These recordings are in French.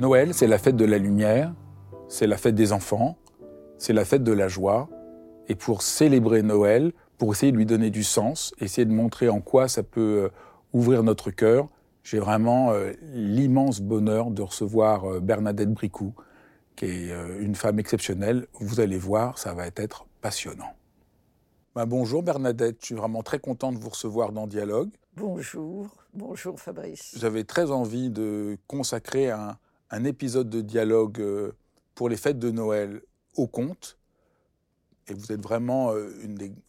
Noël, c'est la fête de la lumière, c'est la fête des enfants, c'est la fête de la joie. Et pour célébrer Noël, pour essayer de lui donner du sens, essayer de montrer en quoi ça peut euh, ouvrir notre cœur, j'ai vraiment euh, l'immense bonheur de recevoir euh, Bernadette Bricou, qui est une femme exceptionnelle. Vous allez voir, ça va être passionnant. Ben, bonjour Bernadette, je suis vraiment très content de vous recevoir dans Dialogue. Bonjour, bonjour Fabrice. J'avais très envie de consacrer un, un épisode de dialogue euh, pour les fêtes de Noël au conte. Et vous êtes vraiment euh,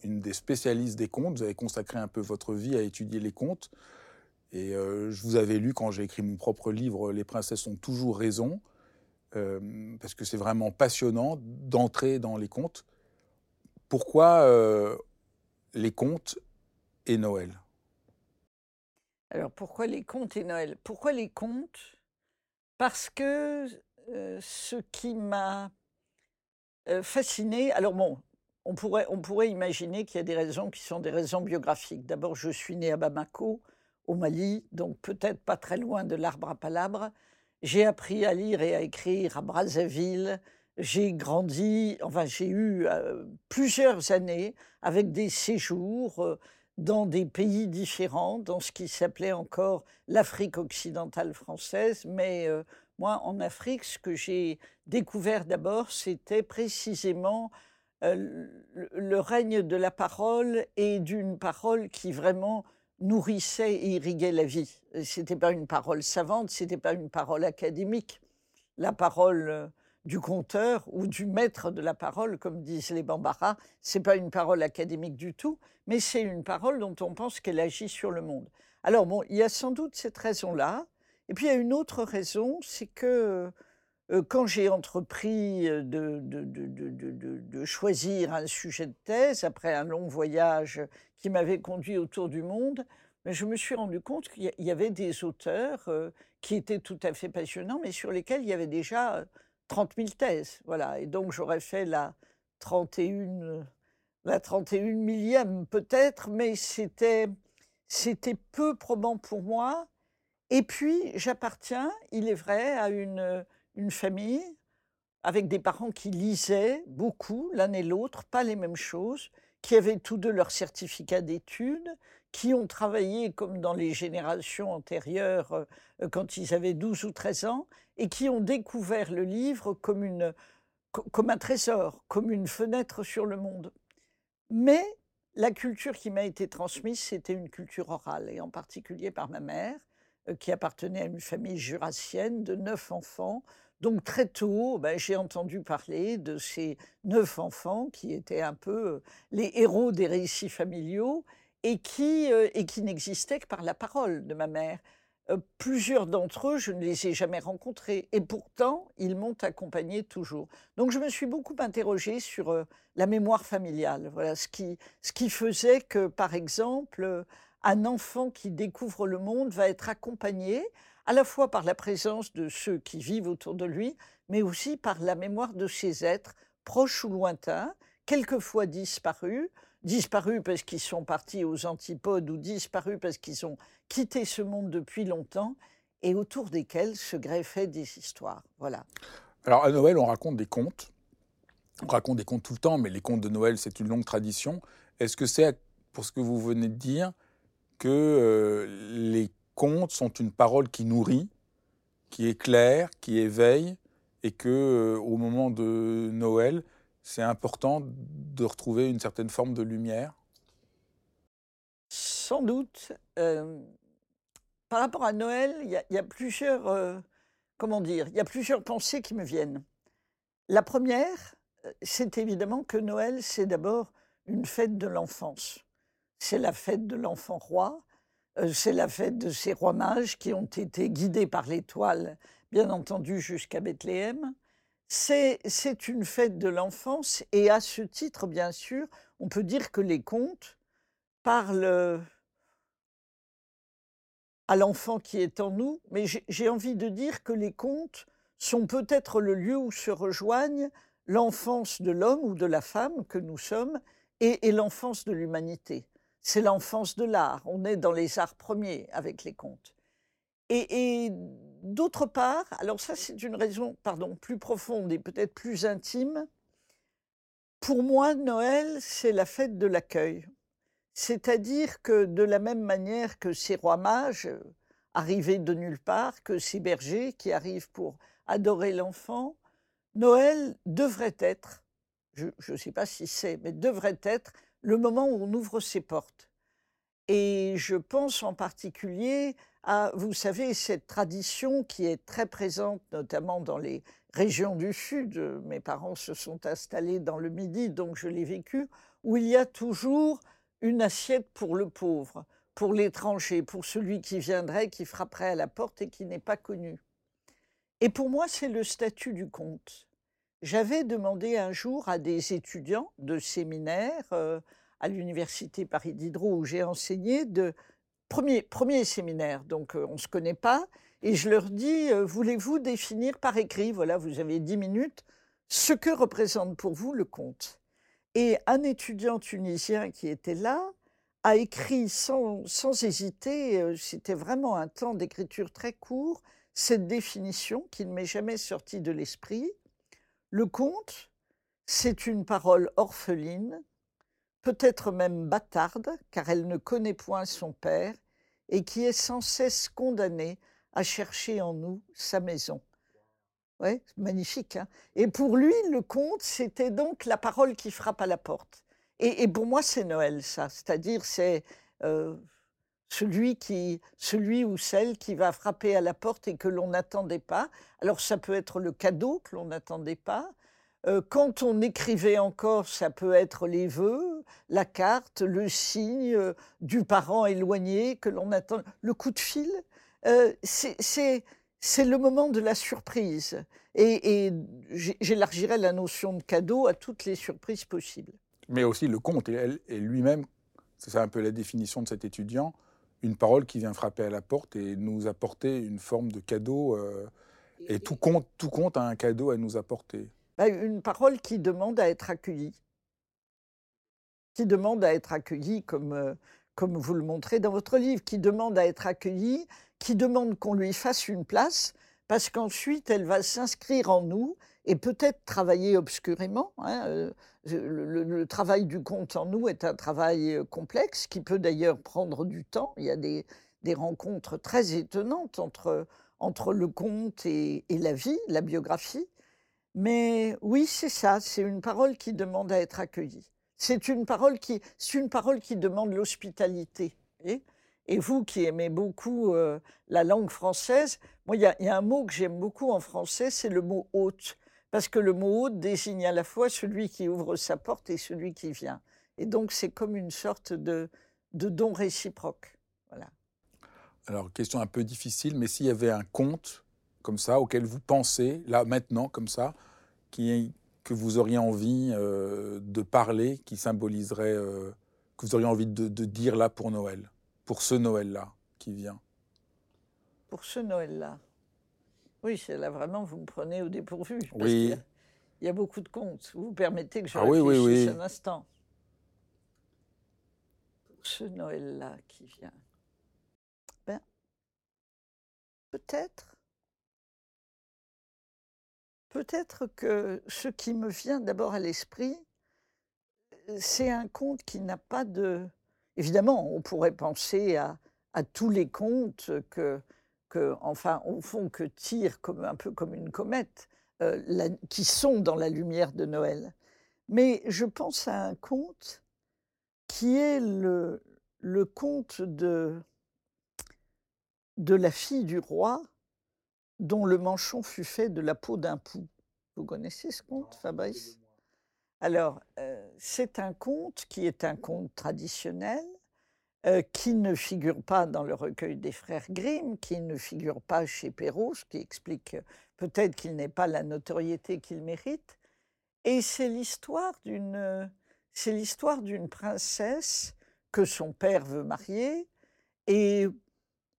une des, spécialistes des contes. Vous avez consacré un peu votre vie à étudier les contes. Et euh, je vous avais lu quand j'ai écrit mon propre livre Les princesses ont toujours raison, parce que c'est vraiment passionnant d'entrer dans les contes. Pourquoi les contes et Noël? Alors pourquoi les contes et Noël? Pourquoi les contes? Parce que ce qui m'a fasciné, alors bon, on pourrait, on pourrait imaginer qu'il y a des raisons qui sont des raisons biographiques. D'abord, je suis né à Bamako, au Mali, donc peut-être pas très loin de l'arbre à palabres. J'ai appris à lire et à écrire à Brazzaville. J'ai grandi, enfin j'ai eu plusieurs années avec des séjours dans des pays différents, dans ce qui s'appelait encore l'Afrique occidentale française. Mais euh, moi, en Afrique, ce que j'ai découvert d'abord, c'était précisément euh, le, règne de la parole et d'une parole qui vraiment nourrissait et irriguait la vie. Ce n'était pas une parole savante, ce n'était pas une parole académique. La parole euh, du conteur ou du maître de la parole, comme disent les Bambara. C'est pas une parole académique du tout, mais c'est une parole dont on pense qu'elle agit sur le monde. Alors bon, il y a sans doute cette raison-là. Et puis il y a une autre raison, c'est que euh, quand j'ai entrepris de, de, choisir un sujet de thèse, après un long voyage qui m'avait conduit autour du monde, je me suis rendu compte qu'il y avait des auteurs euh, qui étaient tout à fait passionnants, mais sur lesquels il y avait déjà 30 000 thèses. Voilà. Et donc, j'aurais fait la 31, la 31 millième peut-être, mais c'était, c'était peu probant pour moi. Et puis, j'appartiens, il est vrai, à une, une famille avec des parents qui lisaient beaucoup, l'un et l'autre, pas les mêmes choses, qui avaient tous deux leur certificat d'études, qui ont travaillé comme dans les générations antérieures euh, quand ils avaient 12 ou 13 ans et qui ont découvert le livre comme, une, comme un trésor, comme une fenêtre sur le monde. Mais la culture qui m'a été transmise, c'était une culture orale, et en particulier par ma mère, euh, qui appartenait à une famille jurassienne de neuf enfants. Donc très tôt, ben, j'ai entendu parler de ces neuf enfants qui étaient un peu euh, les héros des récits familiaux et qui, euh, qui n'existaient que par la parole de ma mère. Euh, plusieurs d'entre eux, je ne les ai jamais rencontrés, et pourtant, ils m'ont accompagné toujours. Donc je me suis beaucoup interrogée sur euh, la mémoire familiale, voilà, ce qui, ce qui faisait que, par exemple, un enfant qui découvre le monde va être accompagné à la fois par la présence de ceux qui vivent autour de lui, mais aussi par la mémoire de ces êtres proches ou lointains, quelquefois disparus, disparus parce qu'ils sont partis aux antipodes ou disparus parce qu'ils ont quitté ce monde depuis longtemps et autour desquels se greffaient des histoires. Voilà. Alors à Noël, on raconte des contes. On raconte des contes tout le temps, mais les contes de Noël, c'est une longue tradition. Est-ce que c'est, pour ce que vous venez de dire, que euh, les contes sont une parole qui nourrit, qui éclaire, qui éveille, et que euh, au moment de Noël, c'est important de retrouver une certaine forme de lumière? Sans doute. Euh, par rapport à Noël, il y, a plusieurs, euh, comment dire, il y a plusieurs pensées qui me viennent. La première, euh, c'est évidemment que Noël, c'est d'abord une fête de l'enfance. C'est la fête de l'enfant roi, c'est la fête de ces rois mages qui ont été guidés par l'étoile, bien entendu, jusqu'à Bethléem. C'est une fête de l'enfance et à ce titre, bien sûr, on peut dire que les contes parlent à l'enfant qui est en nous, mais j'ai envie de dire que les contes sont peut-être le lieu où se rejoignent l'enfance de l'homme ou de la femme que nous sommes et, l'enfance de l'humanité. C'est l'enfance de l'art. On est dans les arts premiers avec les contes. Et d'autre part, alors ça c'est une raison, pardon, plus profonde et peut-être plus intime. Pour moi, Noël, c'est la fête de l'accueil. C'est-à-dire que de la même manière que ces rois mages euh, arrivés de nulle part, que ces bergers qui arrivent pour adorer l'enfant, Noël devrait être, je ne sais pas si c'est, mais devrait être le moment où on ouvre ses portes. Et je pense en particulier à, vous savez, cette tradition qui est très présente, notamment dans les régions du Sud. Mes parents se sont installés dans le Midi, donc je l'ai vécu, où il y a toujours une assiette pour le pauvre, pour l'étranger, pour celui qui viendrait, qui frapperait à la porte et qui n'est pas connu. Et pour moi, c'est le statut du comte. J'avais demandé un jour à des étudiants de séminaire euh, à l'université Paris Diderot où j'ai enseigné de premier, premier séminaire, donc euh, on ne se connaît pas, et je leur dis euh, voulez-vous définir par écrit, voilà, vous avez dix minutes, ce que représente pour vous le comte et un étudiant tunisien qui était là a écrit sans, sans hésiter, euh, c'était vraiment un temps d'écriture très court, cette définition qui ne m'est jamais sortie de l'esprit. Le conte, c'est une parole orpheline, peut-être même bâtarde, car elle ne connaît point son père, et qui est sans cesse condamnée à chercher en nous sa maison. Oui, magnifique. Hein. et pour lui, le conte, c'était donc la parole qui frappe à la porte. Et, pour moi, c'est Noël, ça. C'est-à-dire, c'est euh, celui, qui, celui ou celle qui va frapper à la porte et que l'on n'attendait pas. Alors, ça peut être le cadeau que l'on n'attendait pas. Euh, quand on écrivait encore, ça peut être les vœux, la carte, le signe euh, du parent éloigné que l'on attend, le coup de fil. c'est c'est le moment de la surprise. Et, j'élargirais la notion de cadeau à toutes les surprises possibles. Mais aussi le conte et, lui-même, c'est un peu la définition de cet étudiant, une parole qui vient frapper à la porte et nous apporter une forme de cadeau. Euh, et tout compte, tout compte a un cadeau à nous apporter. Bah, une parole qui demande à être accueillie. Qui demande à être accueillie comme, euh, comme vous le montrez dans votre livre, qui demande à être accueillie qui demande qu'on lui fasse une place, parce qu'ensuite, elle va s'inscrire en nous et peut-être travailler obscurément. Hein, euh, le, travail du conte en nous est un travail euh, complexe qui peut d'ailleurs prendre du temps. Il y a des, rencontres très étonnantes entre, entre le conte et, la vie, la biographie. Mais oui, c'est ça, c'est une parole qui demande à être accueillie. C'est une parole qui, une parole qui demande l'hospitalité. Et vous qui aimez beaucoup euh, la langue française, moi, il y, a un mot que j'aime beaucoup en français, c'est le mot hôte. Parce que le mot hôte désigne à la fois celui qui ouvre sa porte et celui qui vient. Et donc, c'est comme une sorte de, don réciproque. Voilà. Alors, question un peu difficile, mais s'il y avait un conte comme ça, auquel vous pensez, là, maintenant, comme ça, qui, que vous auriez envie euh, de parler, qui symboliserait, euh, que vous auriez envie de dire là pour Noël pour ce Noël-là qui vient? Pour ce Noël-là? Oui, c'est là vraiment, vous me prenez au dépourvu. oui. Il y, a, beaucoup de contes. Vous permettez que je ah, réfléchisse oui, un instant. Pour ce Noël-là qui vient. Ben, peut-être. Peut-être que ce qui me vient d'abord à l'esprit, c'est un conte qui n'a pas de Évidemment, on pourrait penser à, tous les contes que, enfin, au fond, que tire comme, un peu comme une comète, euh, qui sont dans la lumière de Noël. Mais je pense à un conte qui est le, le conte de, de la fille du roi dont le manchon fut fait de la peau d'un pou. Vous connaissez ce conte, Fabrice? Alors, euh, c'est un conte qui est un conte traditionnel, euh, qui ne figure pas dans le recueil des frères Grimm, qui ne figure pas chez Perrault, ce qui explique peut-être qu'il n'ait pas la notoriété qu'il mérite. Et c'est l'histoire d'une, c'est l'histoire d'une princesse que son père veut marier, et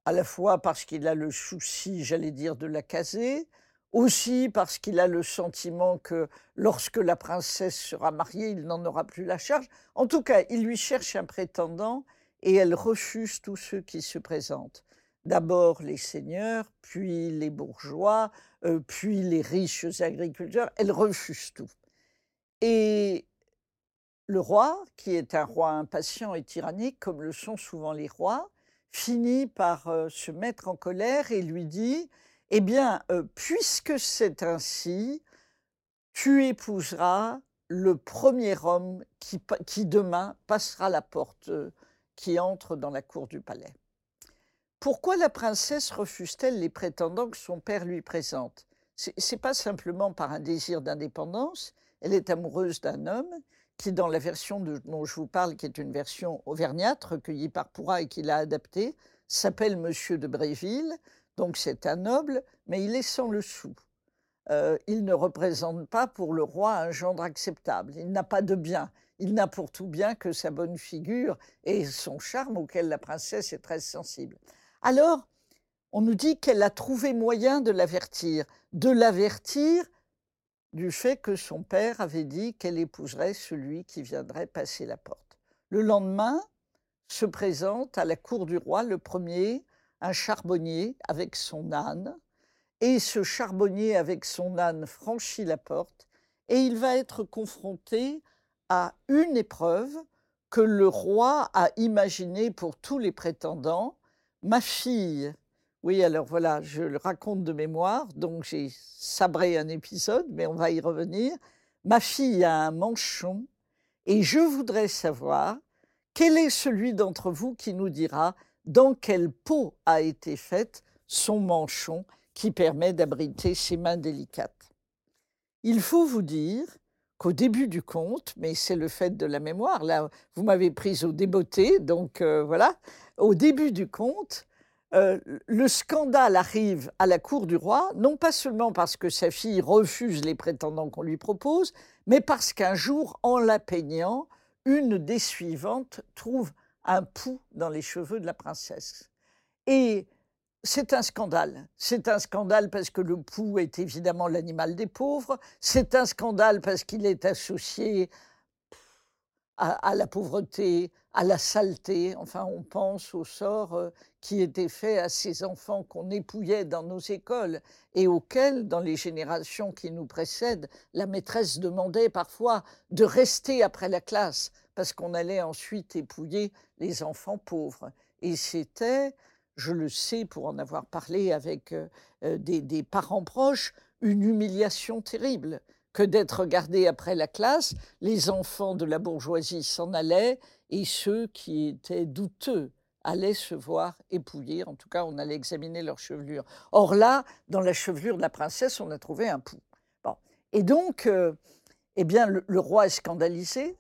à la fois parce qu'il a le souci, j'allais dire, de la caser, aussi parce qu'il a le sentiment que lorsque la princesse sera mariée, il n'en aura plus la charge. En tout cas, il lui cherche un prétendant et elle refuse tous ceux qui se présentent. D'abord les seigneurs, puis les bourgeois, euh, puis les riches agriculteurs. Elle refuse tout. Et le roi, qui est un roi impatient et tyrannique, comme le sont souvent les rois, finit par euh, se mettre en colère et lui dit Eh bien, euh, puisque c'est ainsi, tu épouseras le premier homme qui, qui demain passera la porte euh, qui entre dans la cour du palais. Pourquoi la princesse refuse-t-elle les prétendants que son père lui présente? C'est pas simplement par un désir d'indépendance, elle est amoureuse d'un homme qui, dans la version dont je vous parle, qui est une version auvergnate, recueillie par Pourra et qu'il a adaptée, s'appelle Monsieur de Bréville. Donc c'est un noble, mais il est sans le sou. Euh, il ne représente pas pour le roi un gendre acceptable. Il n'a pas de bien. Il n'a pour tout bien que sa bonne figure et son charme auquel la princesse est très sensible. Alors, on nous dit qu'elle a trouvé moyen de l'avertir, de l'avertir du fait que son père avait dit qu'elle épouserait celui qui viendrait passer la porte. Le lendemain, se présente à la cour du roi le premier, un charbonnier avec son âne, et ce charbonnier avec son âne franchit la porte, et il va être confronté à une épreuve que le roi a imaginée pour tous les prétendants. Ma fille oui, alors voilà, je le raconte de mémoire, donc j'ai sabré un épisode, mais on va y revenir. Ma fille a un manchon et je voudrais savoir quel est celui d'entre vous qui nous dira dans quelle peau a été faite son manchon qui permet d'abriter ses mains délicates. Il faut vous dire qu'au début du conte, mais c'est le fait de la mémoire, là vous m'avez prise au débeauté, donc euh, voilà, au début du conte, euh, le scandale arrive à la cour du roi, non pas seulement parce que sa fille refuse les prétendants qu'on lui propose, mais parce qu'un jour, en la peignant, une des suivantes trouve un pouls dans les cheveux de la princesse. Et c'est un scandale. C'est un scandale parce que le pouls est évidemment l'animal des pauvres. C'est un scandale parce qu'il est associé à, la pauvreté, à la saleté. Enfin, on pense au sort euh, qui était fait à ces enfants qu'on épouillait dans nos écoles et auxquels, dans les générations qui nous précèdent, la maîtresse demandait parfois de rester après la classe parce qu'on allait ensuite épouiller les enfants pauvres. Et c'était, je le sais pour en avoir parlé avec euh, euh, des parents proches, une humiliation terrible que d'être regardés après la classe. Les enfants de la bourgeoisie s'en allaient et ceux qui étaient douteux allaient se voir épouiller. En tout cas, on allait examiner leur chevelure. Or là, dans la chevelure de la princesse, on a trouvé un pouls. Bon. Et donc, euh, eh bien, le, roi est scandalisé.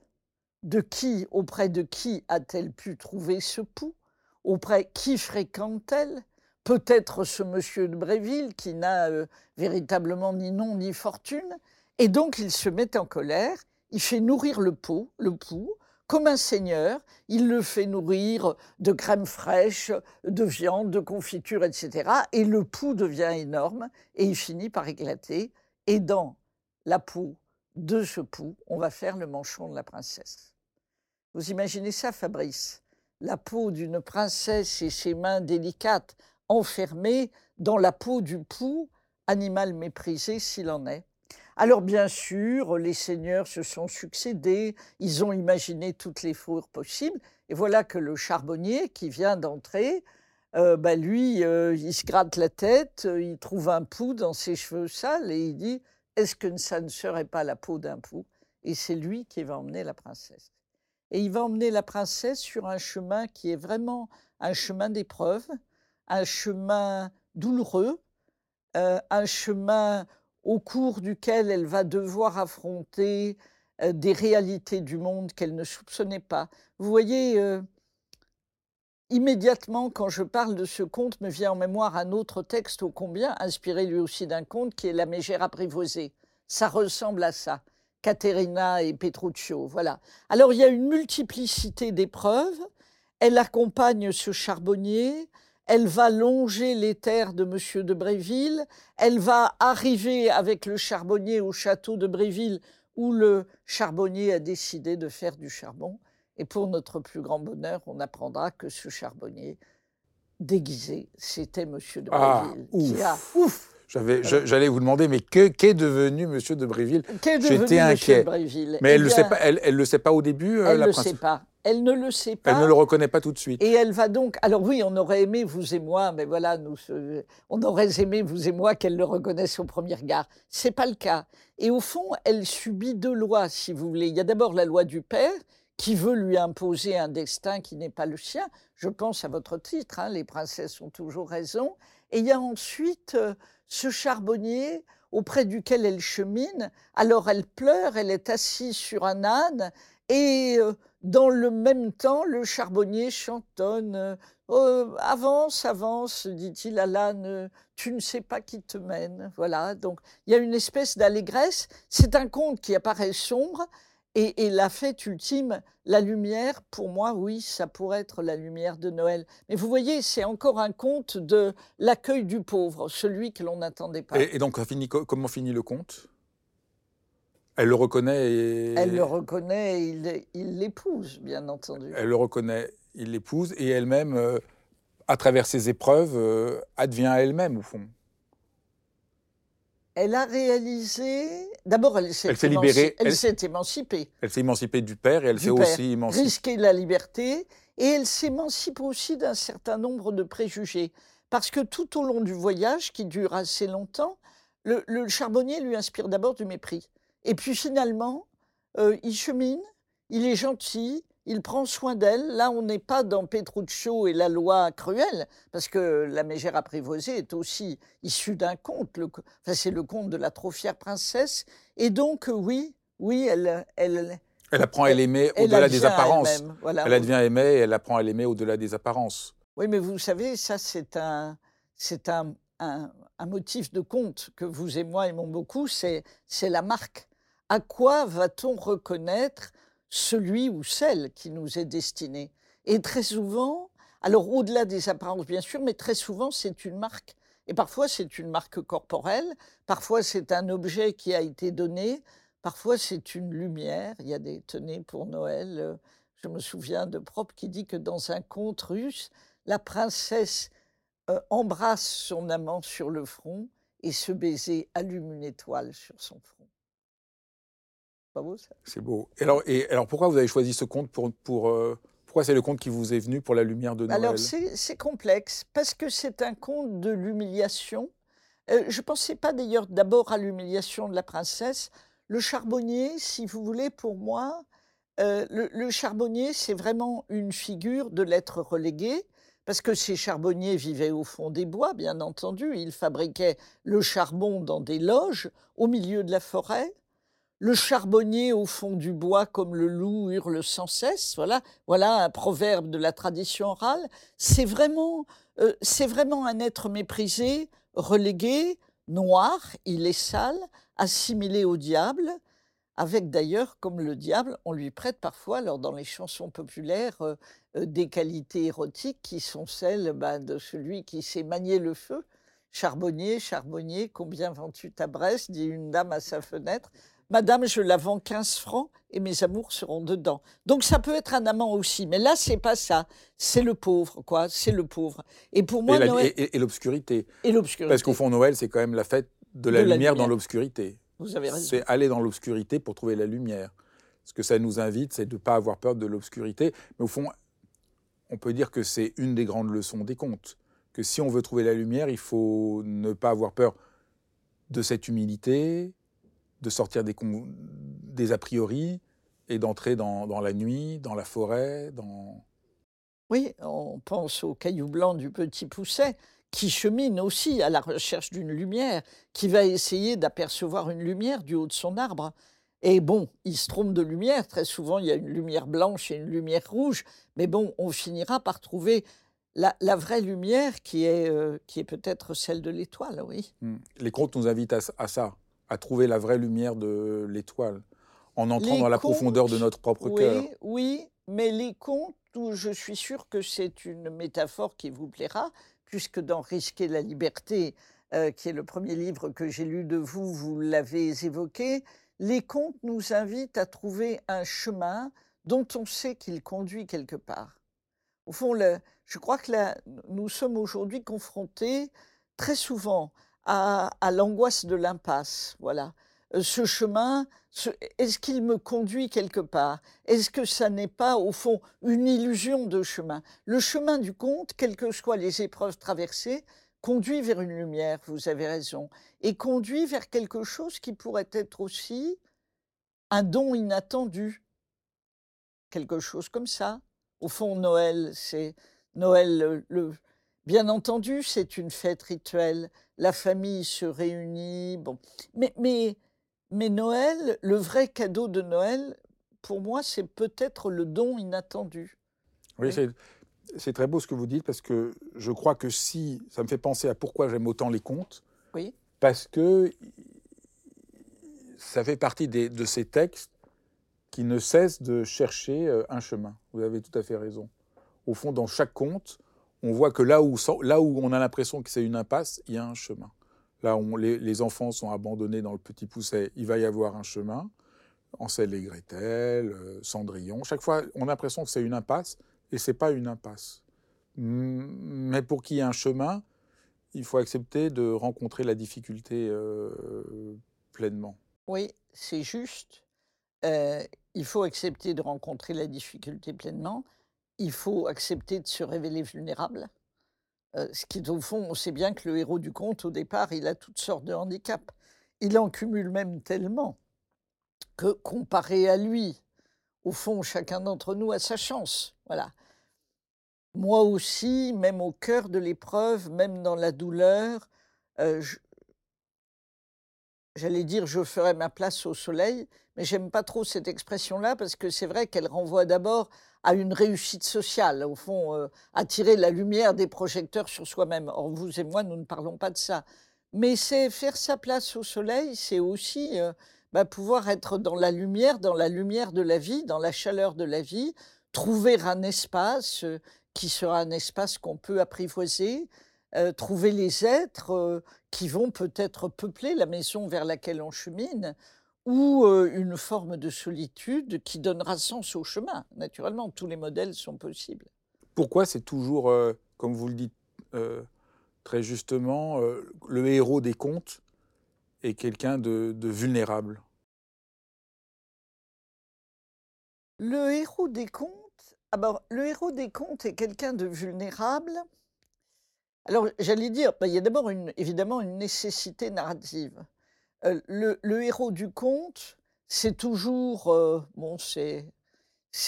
De qui, auprès de qui a-t-elle pu trouver ce pouls Auprès qui fréquente-t-elle? Peut-être ce monsieur de Bréville qui n'a euh, véritablement ni nom ni fortune? Et donc il se met en colère, il fait nourrir le pot, le pouls, comme un seigneur, il le fait nourrir de crème fraîche, de viande, de confiture, etc. Et le pouls devient énorme et il finit par éclater. Et dans la peau de ce pouls, on va faire le manchon de la princesse. Vous imaginez ça, Fabrice? La peau d'une princesse et ses mains délicates enfermées dans la peau du pouls, animal méprisé s'il en est. Alors bien sûr, les seigneurs se sont succédés, ils ont imaginé toutes les fourrures possibles, et voilà que le charbonnier qui vient d'entrer, euh, bah, lui, euh, il se gratte la tête, euh, il trouve un pouls dans ses cheveux sales et il dit Est-ce que ça ne serait pas la peau d'un pouls Et c'est lui qui va emmener la princesse. et il va emmener la princesse sur un chemin qui est vraiment un chemin d'épreuve, un chemin douloureux, un chemin au cours duquel elle va devoir affronter euh, des réalités du monde qu'elle ne soupçonnait pas. Vous voyez, euh, immédiatement, quand je parle de ce conte, me vient en mémoire un autre texte ô combien, inspiré lui aussi d'un conte, qui est La mégère apprivoisée. Ça ressemble à ça. Caterina et Petruccio, voilà. Alors il y a une multiplicité d'épreuves. Elle accompagne ce charbonnier, elle va longer les terres de M. de Bréville, elle va arriver avec le charbonnier au château de Bréville où le charbonnier a décidé de faire du charbon. Et pour notre plus grand bonheur, on apprendra que ce charbonnier déguisé, c'était M. de Ah, Bréville. qui a- ouf. J'allais vous demander, mais que- qu'est devenu Monsieur de Bréville? J'étais M. inquiet. de Bréville? Mais Eh elle ne le sait pas. Elle, elle le sait pas au début, euh, Elle ne le sait pas. Elle ne le sait pas. Elle ne le reconnaît pas tout de suite. Et elle va donc. Alors oui, on aurait aimé vous et moi, mais voilà, nous, euh, on aurait aimé vous et moi qu'elle le reconnaisse au premier regard. C'est pas le cas. Et au fond, elle subit deux lois, si vous voulez. Il y a d'abord la loi du père qui veut lui imposer un destin qui n'est pas le sien. Je pense à votre titre, hein, les princesses ont toujours raison. Et il y a ensuite euh, ce charbonnier auprès duquel elle chemine. Alors elle pleure, elle est assise sur un âne et euh, dans le même temps, le charbonnier chantonne euh, Avance, avance, dit-il à l'âne, tu ne sais pas qui te mène. Voilà, donc il y a une espèce d'allégresse. C'est un conte qui apparaît sombre. Et, la fête ultime, la lumière, pour moi, oui, ça pourrait être la lumière de Noël. Mais vous voyez, c'est encore un conte de l'accueil du pauvre, celui que l'on n'attendait pas. Et, donc, comment finit le conte? Elle le reconnaît et. Elle le reconnaît et il- l'épouse, bien entendu. Elle le reconnaît, il l'épouse, et elle-même, euh, à travers ses épreuves, euh, advient elle-même, au fond. Elle a réalisé. D'abord, elle s'est émanci- Elle elle- émancipée, Elle s'est émancipée du père et elle s'est aussi émancipée. risqué la liberté, et elle s'émancipe aussi d'un certain nombre de préjugés. Parce que tout au long du voyage, qui dure assez longtemps, le, le charbonnier lui inspire d'abord du mépris. Et puis finalement, euh, il chemine, il est gentil, il prend soin d'elle. Là, on n'est pas dans Petruccio et la loi cruelle, parce que la mégère apprivoisée est aussi issue d'un conte. Le, enfin, c'est le conte de la trop fière princesse. Et donc, euh, oui, oui, elle, elle, Elle apprend à l'aimer au-delà des apparences. voilà. Elle devient aimée et elle apprend à l'aimer au-delà des apparences. Oui, mais vous savez, ça, c'est un, c'est un, un, un motif de conte que vous et moi aimons beaucoup, c'est, c'est la marque. À quoi va-t-on reconnaître celui ou celle qui nous est destiné Et très souvent, alors au-delà des apparences, bien sûr, mais très souvent, c'est une marque. Et parfois, c'est une marque corporelle, parfois, c'est un objet qui a été donné, parfois, c'est une lumière. Il y a des tenez pour Noël. euh, Je me souviens de Prop qui dit que dans un conte russe, la princesse euh, embrasse son amant sur le front et ce baiser allume une étoile sur son front. Pas beau ça? C'est beau. Et alors, et alors, pourquoi vous avez choisi ce conte pour, pour euh, Pourquoi c'est le conte qui vous est venu pour la lumière de Noël? Alors c'est complexe parce que c'est un conte de l'humiliation. Euh, je ne pensais pas d'ailleurs d'abord à l'humiliation de la princesse. Le charbonnier, si vous voulez, pour moi, euh, le, le charbonnier, c'est vraiment une figure de l'être relégué, parce que ces charbonniers vivaient au fond des bois, bien entendu. Ils fabriquaient le charbon dans des loges au milieu de la forêt. Le charbonnier au fond du bois, comme le loup hurle sans cesse. Voilà, voilà un proverbe de la tradition orale. C'est vraiment, euh, c'est vraiment un être méprisé, relégué, noir. Il est sale, assimilé au diable avec d'ailleurs, comme le diable, on lui prête parfois, alors dans les chansons populaires, euh, euh, des qualités érotiques qui sont celles bah, de celui qui sait manier le feu. Charbonnier, charbonnier, combien vends-tu ta Bresse dit une dame à sa fenêtre. Madame, je la vends 15 francs et mes amours seront dedans. Donc ça peut être un amant aussi, mais là, c'est pas ça. C'est le pauvre, quoi. C'est le pauvre. Et pour moi, Et Noël et- l'obscurité. et l'obscurité. Parce qu'au fond, Noël, c'est quand même la fête de la, De la lumière, dans lumière. l'obscurité. Vous avez raison. C'est aller dans l'obscurité pour trouver la lumière. Ce que ça nous invite, c'est de ne pas avoir peur de l'obscurité. Mais au fond, on peut dire que c'est une des grandes leçons des contes. Que si on veut trouver la lumière, il faut ne pas avoir peur de cette humilité, de sortir des, a priori, et d'entrer dans, dans, la nuit, dans la forêt, dans... Oui, on pense au caillou blanc du petit pousset qui chemine aussi à la recherche d'une lumière, qui va essayer d'apercevoir une lumière du haut de son arbre. Et bon, il se trompe de lumière. Très souvent, il y a une lumière blanche et une lumière rouge. Mais bon, on finira par trouver la, vraie lumière qui est, euh, qui est peut-être celle de l'étoile, oui. Hmm. Les contes nous invitent à, ça, à trouver la vraie lumière de l'étoile, en entrant dans la profondeur de notre propre cœur. Oui, mais les contes, je suis sûre que c'est une métaphore qui vous plaira, puisque dans Risquer la liberté, euh, qui est le premier livre que j'ai lu de vous, vous l'avez évoqué, les contes nous invitent à trouver un chemin dont on sait qu'il conduit quelque part. Au fond, je crois que nous sommes aujourd'hui confrontés très souvent à, l'angoisse de l'impasse. Voilà. Euh, ce chemin, est-ce qu'il me conduit quelque part? Est-ce que ça n'est pas, au fond, une illusion de chemin? Le chemin du conte, quelles que soient les épreuves traversées, conduit vers une lumière, vous avez raison, et conduit vers quelque chose qui pourrait être aussi un don inattendu. Quelque chose comme ça. Au fond, Noël, c'est Noël, le, bien entendu, c'est une fête rituelle. La famille se réunit. Bon, mais, mais mais Noël, le vrai cadeau de Noël, pour moi, c'est peut-être le don inattendu. Oui, c'est très beau ce que vous dites parce que je crois que si ça me fait penser à pourquoi j'aime autant les contes. Oui. Parce que ça fait partie de ces textes qui ne cessent de chercher euh, un chemin. Vous avez tout à fait raison. Au fond, dans chaque conte, on voit que là où, là où on a l'impression que c'est une impasse, il y a un chemin. Là, où les, enfants sont abandonnés dans le petit pousset, il va y avoir un chemin. Ansel et Gretel, euh, Cendrillon. Chaque fois, on a l'impression que c'est une impasse, et c'est pas une impasse. Mais pour qu'il y ait un chemin, il faut accepter de rencontrer la difficulté euh, pleinement. Oui, c'est juste. Euh, il faut accepter de rencontrer la difficulté pleinement. Il faut accepter de se révéler vulnérable. Ce qui, au fond, on sait bien que le héros du conte, au départ, il a toutes sortes de handicaps. Il en cumule même tellement que, comparé à lui, au fond, chacun d'entre nous a sa chance. Voilà. Moi aussi, même au cœur de l'épreuve, même dans la douleur, j'allais dire je ferai ma place au soleil, mais j'aime pas trop cette expression-là parce que c'est vrai qu'elle renvoie d'abord à une réussite sociale, au fond, euh, attirer la lumière des projecteurs sur soi-même. Or, vous et moi, nous ne parlons pas de ça. Mais c'est faire sa place au soleil, c'est aussi euh, bah, pouvoir être dans la lumière, dans la lumière de la vie, dans la chaleur de la vie, trouver un espace euh, qui sera un espace qu'on peut apprivoiser, trouver les êtres qui vont peut-être peupler la maison vers laquelle on chemine, ou une forme de solitude qui donnera sens au chemin. Naturellement, tous les modèles sont possibles. Pourquoi c'est toujours, comme vous le dites très justement, le héros des contes est quelqu'un de, vulnérable? Le héros des contes alors, le héros des contes est quelqu'un de vulnérable. Alors, j'allais dire, bah, il y a d'abord évidemment une nécessité narrative. Euh, le, héros du conte, c'est toujours, euh, bon, c'est,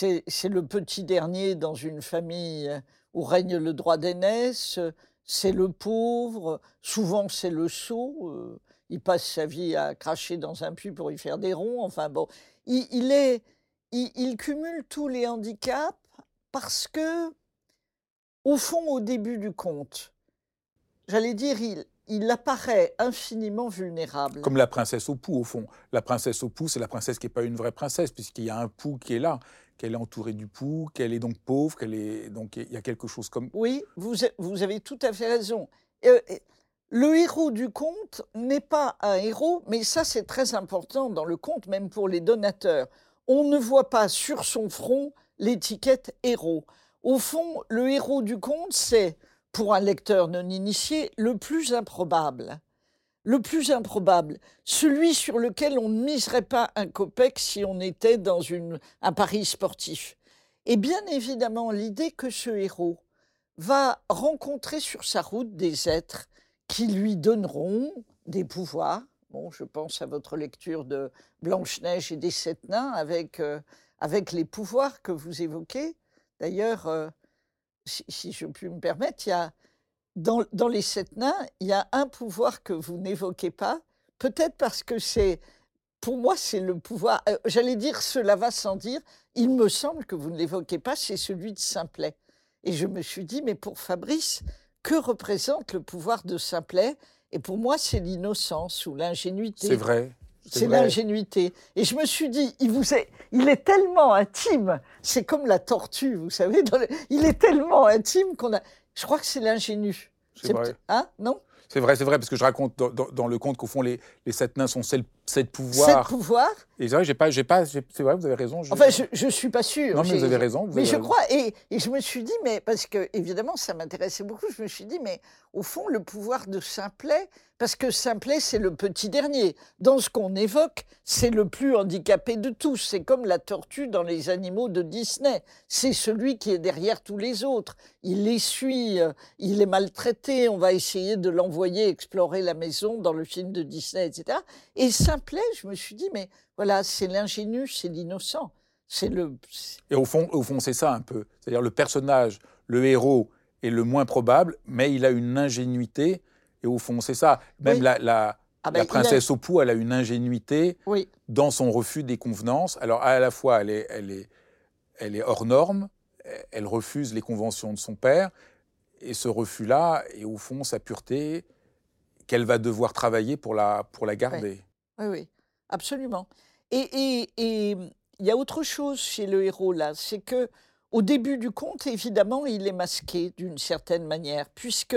le petit dernier dans une famille où règne le droit d'aînesse, c'est le pauvre, souvent c'est le sot, euh, il passe sa vie à cracher dans un puits pour y faire des ronds, enfin bon, il, est, il, cumule tous les handicaps parce que, au fond, au début du conte, j'allais dire, il, il apparaît infiniment vulnérable. Comme la princesse au pou, au fond. La princesse au pou, c'est la princesse qui n'est pas une vraie princesse, puisqu'il y a un pou qui est là, qu'elle est entourée du pou, qu'elle est donc pauvre, qu'elle est donc il y a quelque chose comme. Oui, vous, vous avez tout à fait raison. Euh, le héros du conte n'est pas un héros, mais ça c'est très important dans le conte, même pour les donateurs. On ne voit pas sur son front l'étiquette héros. Au fond, le héros du conte, c'est pour un lecteur non initié, le plus improbable. Le plus improbable, celui sur lequel on ne miserait pas un copec si on était dans un pari sportif. Et bien évidemment, l'idée que ce héros va rencontrer sur sa route des êtres qui lui donneront des pouvoirs. Bon, je pense à votre lecture de Blanche-Neige et des Sept Nains avec, euh, avec les pouvoirs que vous évoquez. D'ailleurs, euh, si, je puis me permettre, il y a, dans, les sept nains, il y a un pouvoir que vous n'évoquez pas, peut-être parce que c'est, pour moi, c'est le pouvoir, euh, j'allais dire cela va sans dire, il me semble que vous ne l'évoquez pas, c'est celui de Simplet. Et je me suis dit, mais pour Fabrice, que représente le pouvoir de Simplet? Et pour moi, c'est l'innocence ou l'ingénuité. C'est vrai. C'est l'ingénuité. Et je me suis dit, il, vous est, il est tellement intime, c'est comme la tortue, vous savez, il est tellement intime qu'on a... Je crois que c'est l'ingénu. C'est vrai. Hein? Non? C'est vrai, c'est vrai, parce que je raconte dans, le conte qu'au fond, les, les, sept nains sont pouvoirs. Sept pouvoirs Et c'est vrai, j'ai pas, j'ai pas, c'est vrai, vous avez raison. Enfin, je, ne suis pas sûre. Non, mais vous avez raison. mais je crois, et, et, je me suis dit, mais parce que évidemment, ça m'intéressait beaucoup, je me suis dit, mais au fond, le pouvoir de Simplet, parce que Simplet, c'est le petit dernier. Dans ce qu'on évoque, c'est le plus handicapé de tous. C'est comme la tortue dans les animaux de Disney. C'est celui qui est derrière tous les autres. Il les suit, euh, il est maltraité. On va essayer de l'envoyer explorer la maison dans le film de Disney, etc. Et Simplet, je me suis dit, mais voilà, c'est l'ingénu, c'est l'innocent. C'est le. Et au fond, au fond, c'est ça un peu. C'est-à-dire le personnage, le héros est le moins probable, mais il a une ingénuité et au fond, c'est ça. Même la, la, ah ben, princesse a... Opou, elle a une ingénuité dans son refus des convenances. Alors, à la fois, elle est, elle est, elle est hors norme, elle refuse les conventions de son père, et ce refus-là est au fond sa pureté qu'elle va devoir travailler pour la, pour la garder. Oui, oui, absolument. Et il y a autre chose chez le héros, là, c'est que au début du conte, évidemment, il est masqué d'une certaine manière, puisque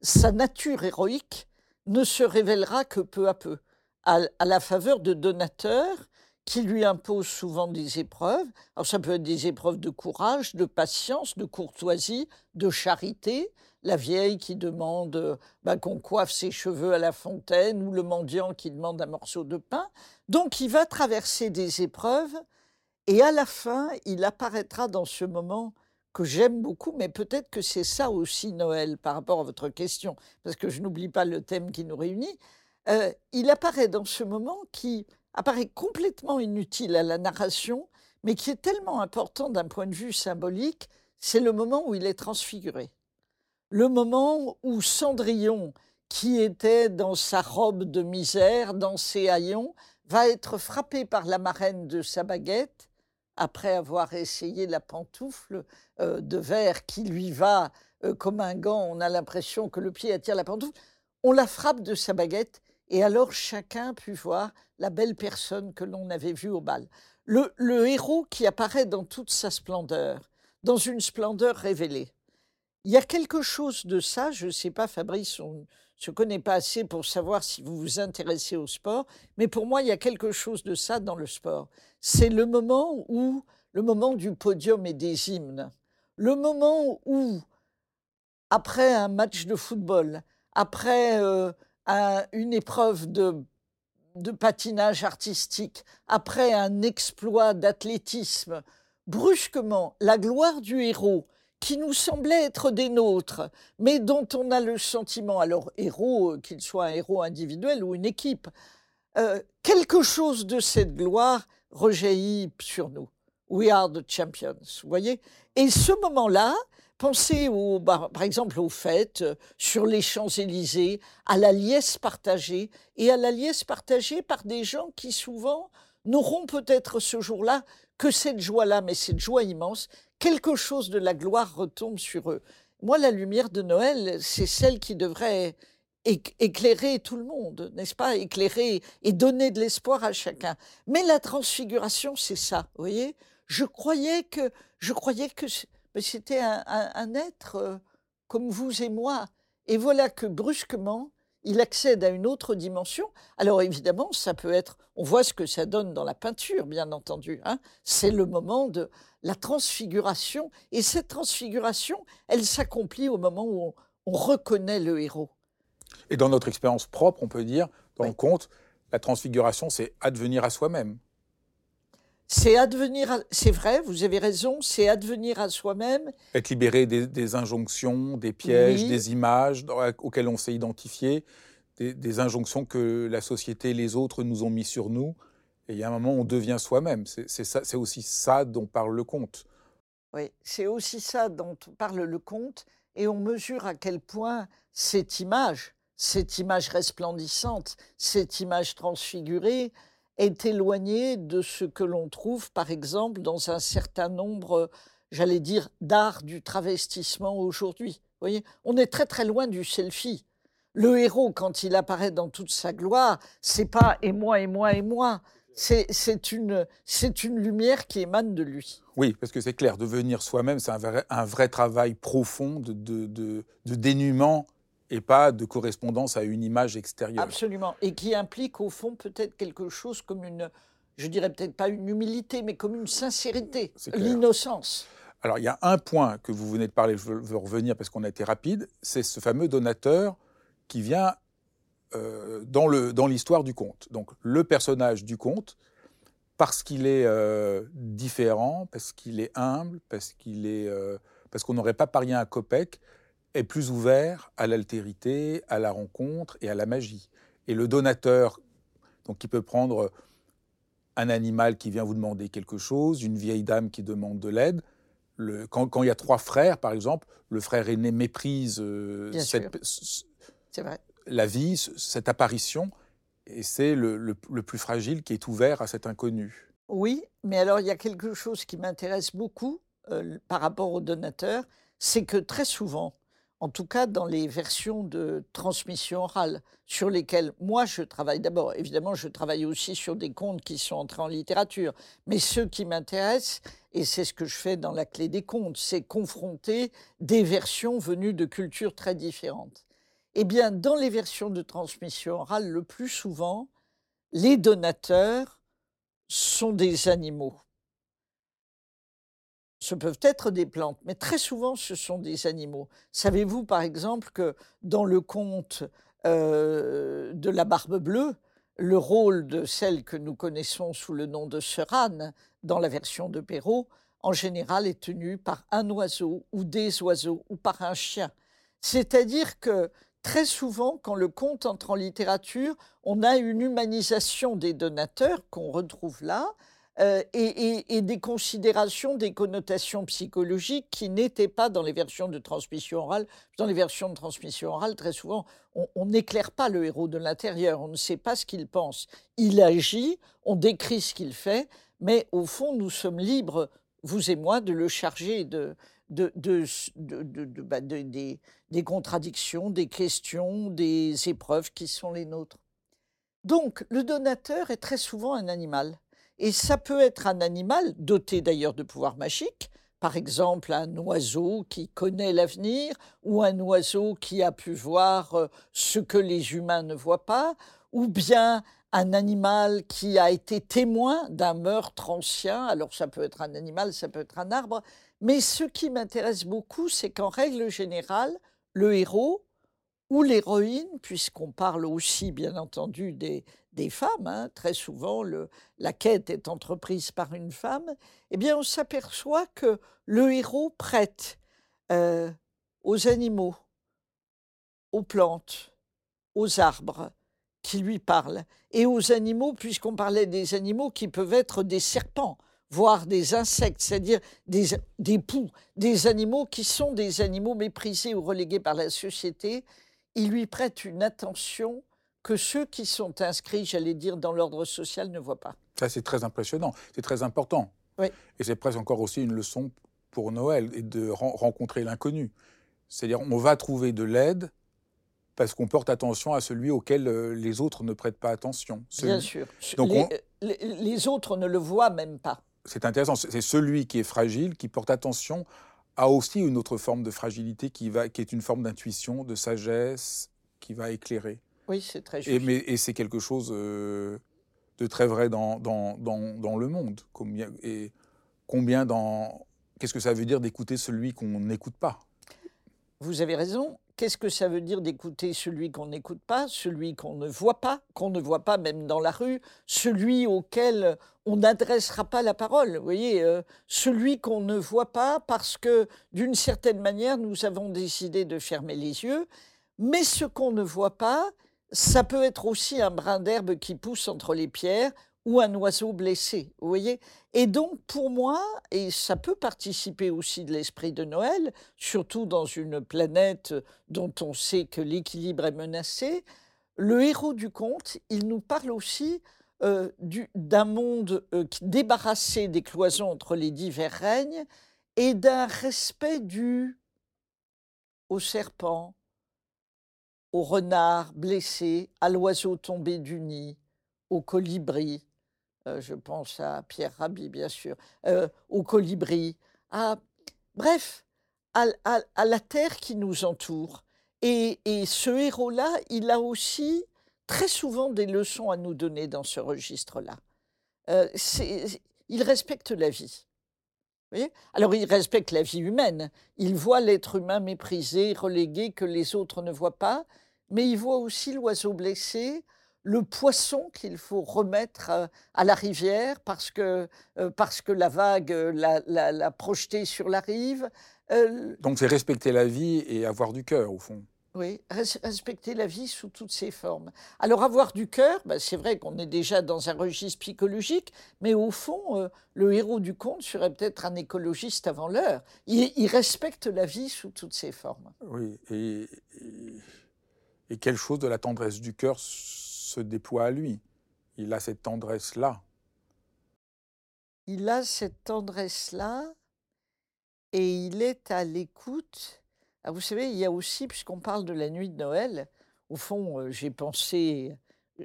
sa nature héroïque ne se révélera que peu à peu, à, la faveur de donateurs qui lui imposent souvent des épreuves. Alors ça peut être des épreuves de courage, de patience, de courtoisie, de charité. La vieille qui demande bah, qu'on coiffe ses cheveux à la fontaine ou le mendiant qui demande un morceau de pain. Donc il va traverser des épreuves et à la fin, il apparaîtra dans ce moment que j'aime beaucoup, mais peut-être que c'est ça aussi Noël par rapport à votre question, parce que je n'oublie pas le thème qui nous réunit. Euh, il apparaît dans ce moment qui apparaît complètement inutile à la narration, mais qui est tellement important d'un point de vue symbolique, c'est le moment où il est transfiguré. Le moment où Cendrillon, qui était dans sa robe de misère, dans ses haillons, va être frappé par la marraine de sa baguette après avoir essayé la pantoufle euh, de verre qui lui va euh, comme un gant, on a l'impression que le pied attire la pantoufle, on la frappe de sa baguette et alors chacun put voir la belle personne que l'on avait vue au bal. Le, héros qui apparaît dans toute sa splendeur, dans une splendeur révélée. Il y a quelque chose de ça, je ne sais pas Fabrice, on, ne connais pas assez pour savoir si vous vous intéressez au sport, mais pour moi, il y a quelque chose de ça dans le sport. C'est le moment où, le moment du podium et des hymnes, le moment où, après un match de football, après euh, une épreuve de, de patinage artistique, après un exploit d'athlétisme, brusquement, la gloire du héros qui nous semblait être des nôtres, mais dont on a le sentiment, alors héros, euh, qu'il soit un héros individuel ou une équipe, euh, quelque chose de cette gloire rejaillit sur nous. We are the champions, vous voyez? Et ce moment-là, pensez bah, par exemple aux fêtes euh, sur les Champs-Élysées, à la liesse partagée, et à la liesse partagée par des gens qui souvent n'auront peut-être ce jour-là que cette joie-là, mais cette joie immense, quelque chose de la gloire retombe sur eux. Moi, la lumière de Noël, c'est celle qui devrait éclairer tout le monde, n'est-ce pas? Éclairer et donner de l'espoir à chacun. Mais la transfiguration, c'est ça, vous voyez? Je croyais que, je croyais que c'était un, être euh, comme vous et moi. Et voilà que brusquement, il accède à une autre dimension. Alors évidemment, ça peut être, on voit ce que ça donne dans la peinture, bien entendu. Hein. C'est le moment de la transfiguration. Et cette transfiguration, elle s'accomplit au moment où on, reconnaît le héros. Et dans notre expérience propre, on peut dire, dans le conte, la transfiguration, c'est advenir à soi-même. C'est advenir, c'est vrai, vous avez raison, c'est advenir à soi-même. Être libéré des, injonctions, des pièges, des images auxquelles on s'est identifié, des, injonctions que la société et les autres nous ont mis sur nous, Et il y a un moment on devient soi-même. C'est aussi ça dont parle le conte. Oui, c'est aussi ça dont parle le conte. Et on mesure à quel point cette image, cette image resplendissante, cette image transfigurée, est éloignée de ce que l'on trouve, par exemple, dans un certain nombre, j'allais dire, d'art du travestissement aujourd'hui. Voyez, on est très très loin du selfie. Le héros, quand il apparaît dans toute sa gloire, c'est pas et moi et moi et moi. C'est une, une lumière qui émane de lui. Oui, parce que c'est clair, devenir soi-même, c'est un vrai, un vrai travail profond de, de, de, dénuement et pas de correspondance à une image extérieure. Absolument, et qui implique au fond peut-être quelque chose comme une, je dirais peut-être pas une humilité, mais comme une sincérité, l'innocence. Alors il y a un point que vous venez de parler, je veux, revenir parce qu'on a été rapide, c'est ce fameux donateur qui vient euh, dans l'histoire du conte. Donc le personnage du conte, parce qu'il est euh, différent, parce qu'il est humble, parce qu'il est, euh, parce qu'on n'aurait pas parié un copec, est plus ouvert à l'altérité, à la rencontre et à la magie. Et le donateur, donc qui peut prendre un animal qui vient vous demander quelque chose, une vieille dame qui demande de l'aide. quand, quand, il y a trois frères, par exemple, le frère aîné méprise vrai la vie, cette apparition, et c'est le, plus fragile qui est ouvert à cet inconnu. Oui, mais alors il y a quelque chose qui m'intéresse beaucoup euh, par rapport aux donateurs, c'est que très souvent, en tout cas dans les versions de transmission orale sur lesquelles moi je travaille d'abord, évidemment je travaille aussi sur des contes qui sont entrés en littérature, mais ceux qui m'intéressent, et c'est ce que je fais dans la clé des contes, c'est confronter des versions venues de cultures très différentes. Eh bien, dans les versions de transmission orale, le plus souvent, les donateurs sont des animaux. Ce peuvent être des plantes, mais très souvent, ce sont des animaux. Savez-vous, par exemple, que dans le conte euh, de la Barbe Bleue, le rôle de celle que nous connaissons sous le nom de Sœur Anne, dans la version de Perrault, en général est tenu par un oiseau ou des oiseaux ou par un chien. C'est-à-dire que très souvent, quand le conte entre en littérature, on a une humanisation des donateurs qu'on retrouve là, euh, et, des considérations, des connotations psychologiques qui n'étaient pas dans les versions de transmission orale. Dans les versions de transmission orale, très souvent, on n'éclaire pas le héros de l'intérieur, on ne sait pas ce qu'il pense. Il agit, on décrit ce qu'il fait, mais au fond, nous sommes libres, vous et moi, de le charger de, bah, des contradictions, des questions, des épreuves qui sont les nôtres. Donc, le donateur est très souvent un animal. Et ça peut être un animal doté d'ailleurs de pouvoirs magiques, par exemple un oiseau qui connaît l'avenir, ou un oiseau qui a pu voir euh, ce que les humains ne voient pas, ou bien un animal qui a été témoin d'un meurtre ancien, alors ça peut être un animal, ça peut être un arbre, mais ce qui m'intéresse beaucoup, c'est qu'en règle générale, le héros ou l'héroïne, puisqu'on parle aussi bien entendu des, femmes, hein, très souvent la quête est entreprise par une femme, eh bien on s'aperçoit que le héros prête euh, aux animaux, aux plantes, aux arbres qui lui parlent, et aux animaux, puisqu'on parlait des animaux qui peuvent être des serpents voire des insectes, c'est-à-dire des, des poux, des animaux qui sont des animaux méprisés ou relégués par la société, il lui prête une attention que ceux qui sont inscrits, j'allais dire, dans l'ordre social ne voient pas. Ça, c'est très impressionnant, c'est très important. Oui. Et c'est presque encore aussi une leçon pour Noël, et de rencontrer l'inconnu. C'est-à-dire, on va trouver de l'aide parce qu'on porte attention à celui auquel euh, les autres ne prêtent pas attention. Bien sûr. Donc les, les autres ne le voient même pas c'est intéressant, c'est celui qui est fragile qui porte attention à aussi une autre forme de fragilité qui, va, qui est une forme d'intuition, de sagesse, qui va éclairer. Oui, c'est très juste. Et, et c'est quelque chose euh, de très vrai dans, dans, dans, le monde. Combien, et combien dans. Qu'est-ce que ça veut dire d'écouter celui qu'on n'écoute pas? Vous avez raison. Qu'est-ce que ça veut dire d'écouter celui qu'on n'écoute pas, celui qu'on ne voit pas, qu'on ne voit pas même dans la rue, celui auquel on n'adressera pas la parole, vous voyez, euh, celui qu'on ne voit pas parce que d'une certaine manière nous avons décidé de fermer les yeux, mais ce qu'on ne voit pas, ça peut être aussi un brin d'herbe qui pousse entre les pierres ou un oiseau blessé, vous voyez? Et donc, pour moi, et ça peut participer aussi de l'esprit de Noël, surtout dans une planète dont on sait que l'équilibre est menacé, le héros du conte, il nous parle aussi euh, d'un monde euh, débarrassé des cloisons entre les divers règnes et d'un respect dû au serpent, au renard blessé, à l'oiseau tombé du nid, au colibri, euh, je pense à Pierre Rabhi bien sûr, au colibri, à, bref, à, la terre qui nous entoure. et ce héros-là, il a aussi très souvent des leçons à nous donner dans ce registre-là. Euh, il respecte la vie. Alors il respecte la vie humaine. Il voit l'être humain méprisé, relégué, que les autres ne voient pas, mais il voit aussi l'oiseau blessé, le poisson qu'il faut remettre euh, à, la rivière parce que, euh, parce que la vague l'a projeté sur la rive. Donc c'est respecter la vie et avoir du cœur, au fond. Oui, respecter la vie sous toutes ses formes. Alors avoir du cœur, bah, c'est vrai qu'on est déjà dans un registre psychologique, mais au fond, euh, le héros du conte serait peut-être un écologiste avant l'heure. Il, respecte la vie sous toutes ses formes. Oui, et, et, quelque chose de la tendresse du cœur se déploie à lui? Il a cette tendresse-là. Il a cette tendresse-là et il est à l'écoute ah, vous savez, il y a aussi, puisqu'on parle de la nuit de Noël, au fond, euh, j'ai pensé, euh,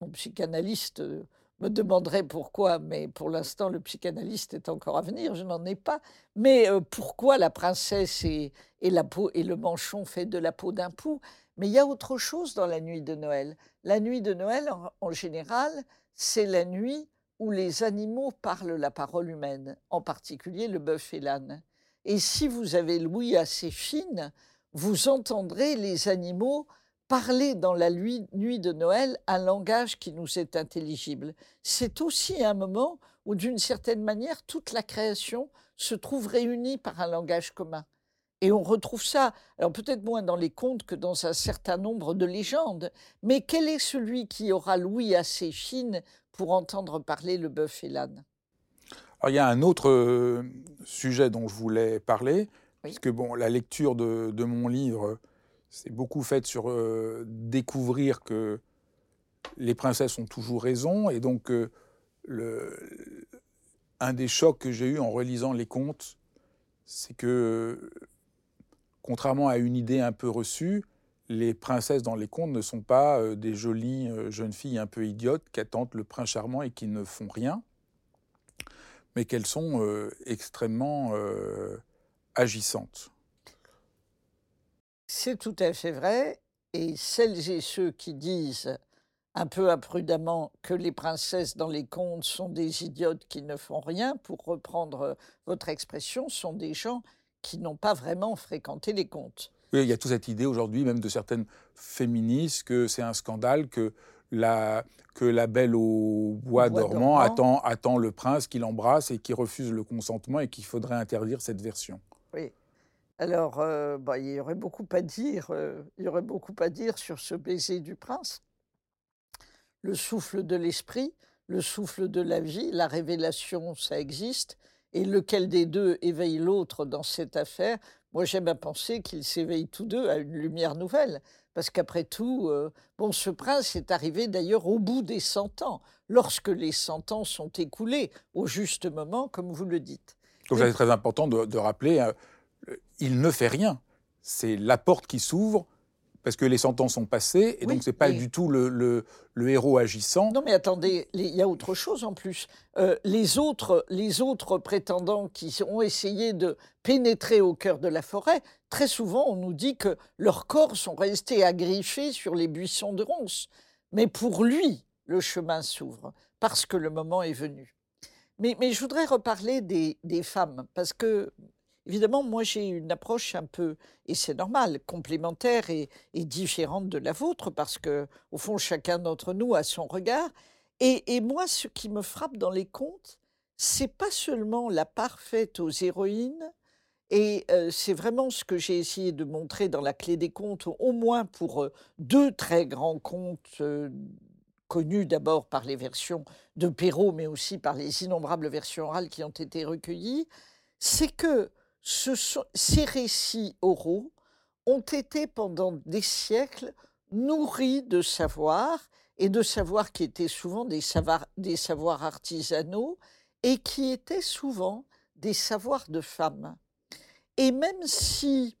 mon psychanalyste euh, me demanderait pourquoi, mais pour l'instant, le psychanalyste est encore à venir, je n'en ai pas. Mais pourquoi la princesse et, la peau et le manchon fait de la peau d'un pou? Mais il y a autre chose dans la nuit de Noël. La nuit de Noël, en général, c'est la nuit où les animaux parlent la parole humaine, en particulier le bœuf et l'âne. Et si vous avez l'ouïe assez fine, vous entendrez les animaux parler dans la nuit de Noël un langage qui nous est intelligible. C'est aussi un moment où, d'une certaine manière, toute la création se trouve réunie par un langage commun. Et on retrouve ça, alors peut-être moins dans les contes que dans un certain nombre de légendes, mais quel est celui qui aura l'ouïe assez fine pour entendre parler le bœuf et l'âne? Il y a un autre euh, sujet dont je voulais parler, puisque bon, la lecture de, mon livre s'est beaucoup faite sur euh, découvrir que les princesses ont toujours raison, et donc euh, le, un des chocs que j'ai eu en relisant les contes, c'est que, contrairement à une idée un peu reçue, les princesses dans les contes ne sont pas des jolies jeunes filles un peu idiotes qui attendent le prince charmant et qui ne font rien mais qu'elles sont euh, extrêmement euh, agissantes. C'est tout à fait vrai. Et celles et ceux qui disent un peu imprudemment que les princesses dans les contes sont des idiotes qui ne font rien, pour reprendre votre expression, sont des gens qui n'ont pas vraiment fréquenté les contes. Oui, il y a toute cette idée aujourd'hui, même de certaines féministes, que c'est un scandale que la, que la belle au bois, dormant, Attend, attend le prince qui l'embrasse et qui refuse le consentement et qu'il faudrait interdire cette version. Oui. Alors, euh, bah, il y aurait beaucoup à dire. Euh, il y aurait beaucoup à dire sur ce baiser du prince. Le souffle de l'esprit, le souffle de la vie, la révélation, ça existe. Et lequel des deux éveille l'autre dans cette affaire Moi, j'aime à penser qu'ils s'éveillent tous deux à une lumière nouvelle. Parce qu'après tout, euh, bon, ce prince est arrivé d'ailleurs au bout des 100 ans, lorsque les 100 ans sont écoulés, au juste moment, comme vous le dites. Donc, c'est très important de, rappeler, hein, il ne fait rien. C'est la porte qui s'ouvre parce que les cent ans sont passés, et donc c'est pas du tout le, le, héros agissant. Non, mais attendez, il y a autre chose en plus. Euh, les, autres, les autres prétendants qui ont essayé de pénétrer au cœur de la forêt, très souvent on nous dit que leurs corps sont restés agriffés sur les buissons de ronces. Mais pour lui, le chemin s'ouvre, parce que le moment est venu. Mais, mais je voudrais reparler des, des femmes, parce que Évidemment, moi j'ai une approche un peu, et c'est normal, complémentaire et, différente de la vôtre, parce que au fond chacun d'entre nous a son regard. Et, moi, ce qui me frappe dans les contes, c'est pas seulement la parfaite aux héroïnes, et euh, c'est vraiment ce que j'ai essayé de montrer dans la clé des contes, au moins pour euh, deux très grands contes euh, connu d'abord par les versions de Perrault, mais aussi par les innombrables versions orales qui ont été recueillies, c'est que ces récits oraux ont été pendant des siècles nourris de savoir, et de savoirs qui étaient souvent des savoirs, des savoirs artisanaux, et qui étaient souvent des savoirs de femmes. Et même si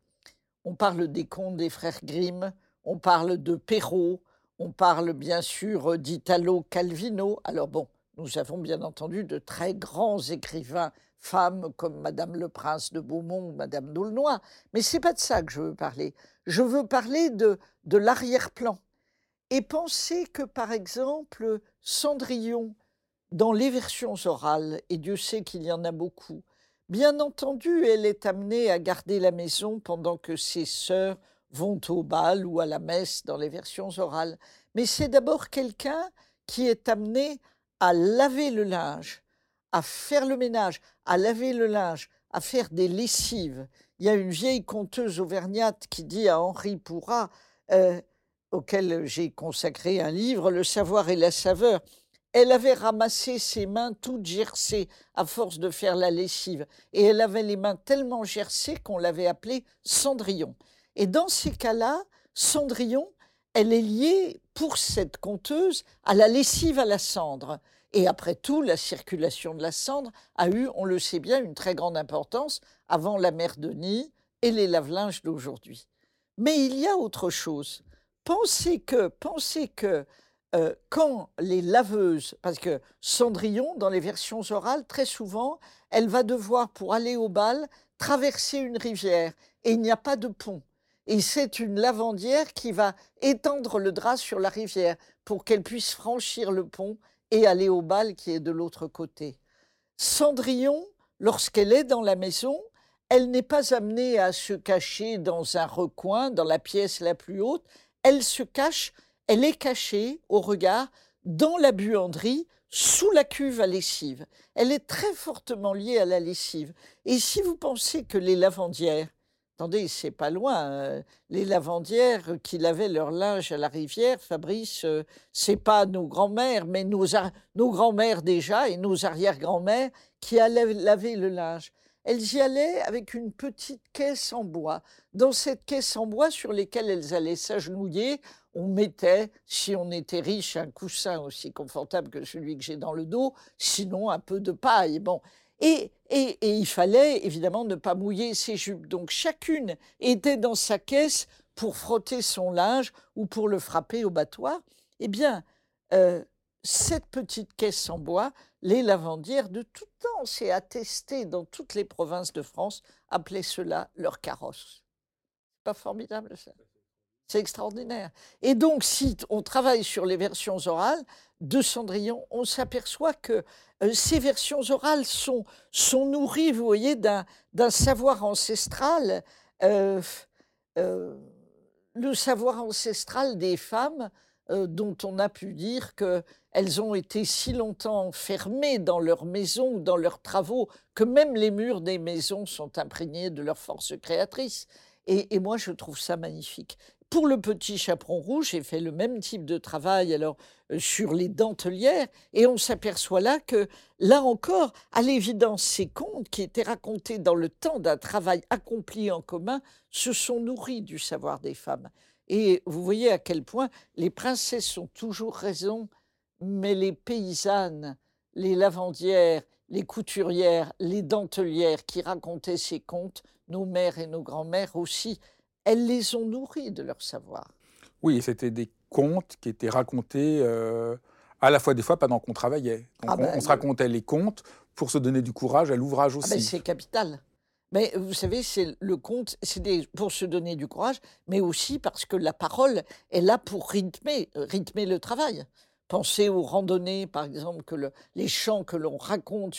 on parle des contes des frères Grimm, on parle de Perrault, on parle bien sûr d'Italo Calvino. Alors bon, nous avons bien entendu de très grands écrivains femmes comme Madame le Prince de Beaumont ou Madame d'Aulnoy, mais c'est pas de ça que je veux parler. Je veux parler de, de l'arrière-plan. Et penser que, par exemple, Cendrillon, dans les versions orales, et Dieu sait qu'il y en a beaucoup, bien entendu, elle est amenée à garder la maison pendant que ses sœurs vont au bal ou à la messe dans les versions orales. Mais c'est d'abord quelqu'un qui est amené à laver le linge, à faire le ménage, à laver le linge, à faire des lessives. Il y a une vieille conteuse auvergnate qui dit à Henri Pourrat, euh, auquel j'ai consacré un livre, Le savoir et la saveur, elle avait ramassé ses mains toutes gercées à force de faire la lessive, et elle avait les mains tellement gercées qu'on l'avait appelée Cendrillon. Et dans ces cas-là, Cendrillon, elle est liée, pour cette conteuse, à la lessive à la cendre. Et après tout, la circulation de la cendre a eu, on le sait bien, une très grande importance avant la mer de Nid et les lave-linges d'aujourd'hui. Mais il y a autre chose. Pensez que, pensez que euh, quand les laveuses, parce que Cendrillon, dans les versions orales, très souvent, elle va devoir, pour aller au bal, traverser une rivière et il n'y a pas de pont. Et c'est une lavandière qui va étendre le drap sur la rivière pour qu'elle puisse franchir le pont et aller au bal qui est de l'autre côté. Cendrillon, lorsqu'elle est dans la maison, elle n'est pas amenée à se cacher dans un recoin, dans la pièce la plus haute, elle se cache, elle est cachée au regard dans la buanderie, sous la cuve à lessive. Elle est très fortement liée à la lessive. Et si vous pensez que les lavandières Attendez, c'est pas loin. Euh, les lavandières qui lavaient leur linge à la rivière, Fabrice, euh, c'est pas nos grands-mères, mais nos, nos grands-mères déjà et nos arrière-grands-mères qui allaient laver le linge. Elles y allaient avec une petite caisse en bois. Dans cette caisse en bois sur laquelle elles allaient s'agenouiller, on mettait, si on était riche, un coussin aussi confortable que celui que j'ai dans le dos, sinon un peu de paille. Bon, et, il fallait évidemment ne pas mouiller ses jupes. Donc chacune était dans sa caisse pour frotter son linge ou pour le frapper au battoir. Eh bien, euh, cette petite caisse en bois, les lavandières de tout temps, c'est attesté dans toutes les provinces de France, appelaient cela leur carrosse. Pas formidable ça? C'est extraordinaire. Et donc, si on travaille sur les versions orales de Cendrillon, on s'aperçoit que euh, ces versions orales sont, nourries, vous voyez, d'un savoir ancestral. Euh, euh, le savoir ancestral des femmes dont on a pu dire qu'elles ont été si longtemps fermées dans leur maison ou dans leurs travaux que même les murs des maisons sont imprégnés de leur force créatrice. et, moi, je trouve ça magnifique. Pour le petit chaperon rouge, j'ai fait le même type de travail alors euh, sur les dentelières et on s'aperçoit là que là encore, à l'évidence, ces contes qui étaient racontés dans le temps d'un travail accompli en commun se sont nourris du savoir des femmes. Et vous voyez à quel point les princesses ont toujours raison, mais les paysannes, les lavandières, les couturières, les dentelières qui racontaient ces contes, nos mères et nos grands-mères aussi, elles les ont nourries de leur savoir. Oui, c'était des contes qui étaient racontés euh, à la fois des fois pendant qu'on travaillait. Ah ben, on, se racontait les contes pour se donner du courage à l'ouvrage ah ben, aussi. c'est capital. Mais vous savez, c'est le conte, c'est pour se donner du courage, mais aussi parce que la parole est là pour rythmer, rythmer le travail. Pensez aux randonnées, par exemple, que les chants que l'on raconte,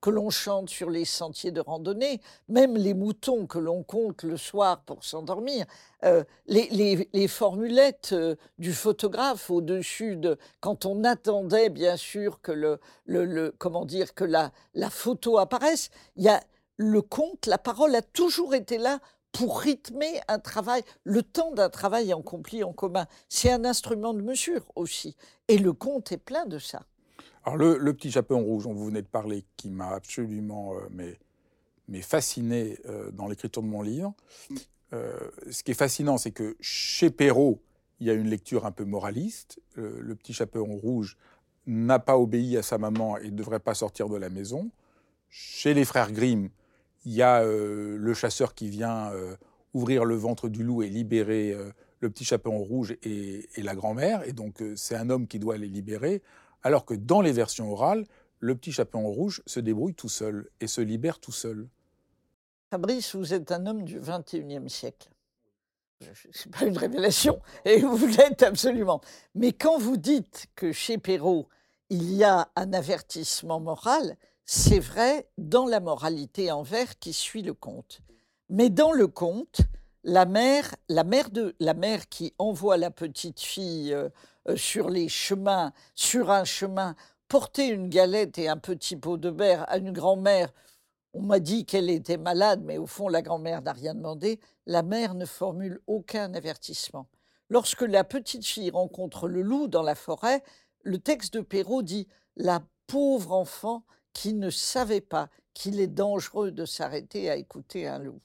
que l'on chante sur les sentiers de randonnée, même les moutons que l'on compte le soir pour s'endormir, euh, les, formulettes euh, du photographe au-dessus de, quand on attendait bien sûr que le, le, comment dire que la, la photo apparaisse, il y a le conte, la parole a toujours été là pour rythmer un travail, le temps d'un travail accompli en commun. C'est un instrument de mesure aussi. Et le conte est plein de ça. Alors le, petit chaperon rouge dont vous venez de parler, qui m'a absolument euh, mais, mais fasciné euh, dans l'écriture de mon livre, euh, ce qui est fascinant, c'est que chez Perrault, il y a une lecture un peu moraliste. le petit chaperon rouge n'a pas obéi à sa maman et ne devrait pas sortir de la maison. Chez les frères Grimm, il y a le chasseur qui vient ouvrir le ventre du loup et libérer le petit chaperon rouge et, la grand-mère. Et donc c'est un homme qui doit les libérer alors que dans les versions orales, le petit chaperon rouge se débrouille tout seul et se libère tout seul. Fabrice, vous êtes un homme du XXIe siècle. Ce n'est pas une révélation, et vous l'êtes absolument. Mais quand vous dites que chez Perrault, il y a un avertissement moral, c'est vrai dans la moralité envers qui suit le conte. Mais dans le conte, la mère, la mère, de, la mère qui envoie la petite fille euh, euh, sur les chemins, sur un chemin, porter une galette et un petit pot de beurre à une grand-mère. On m'a dit qu'elle était malade, mais au fond, la grand-mère n'a rien demandé. La mère ne formule aucun avertissement. Lorsque la petite fille rencontre le loup dans la forêt, le texte de Perrault dit La pauvre enfant qui ne savait pas qu'il est dangereux de s'arrêter à écouter un loup.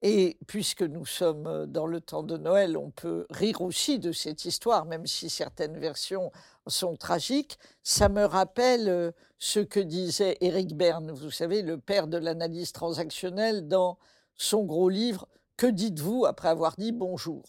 Et puisque nous sommes dans le temps de Noël, on peut rire aussi de cette histoire, même si certaines versions sont tragiques. Ça me rappelle ce que disait Éric Berne, vous savez, le père de l'analyse transactionnelle, dans son gros livre Que dites-vous après avoir dit bonjour?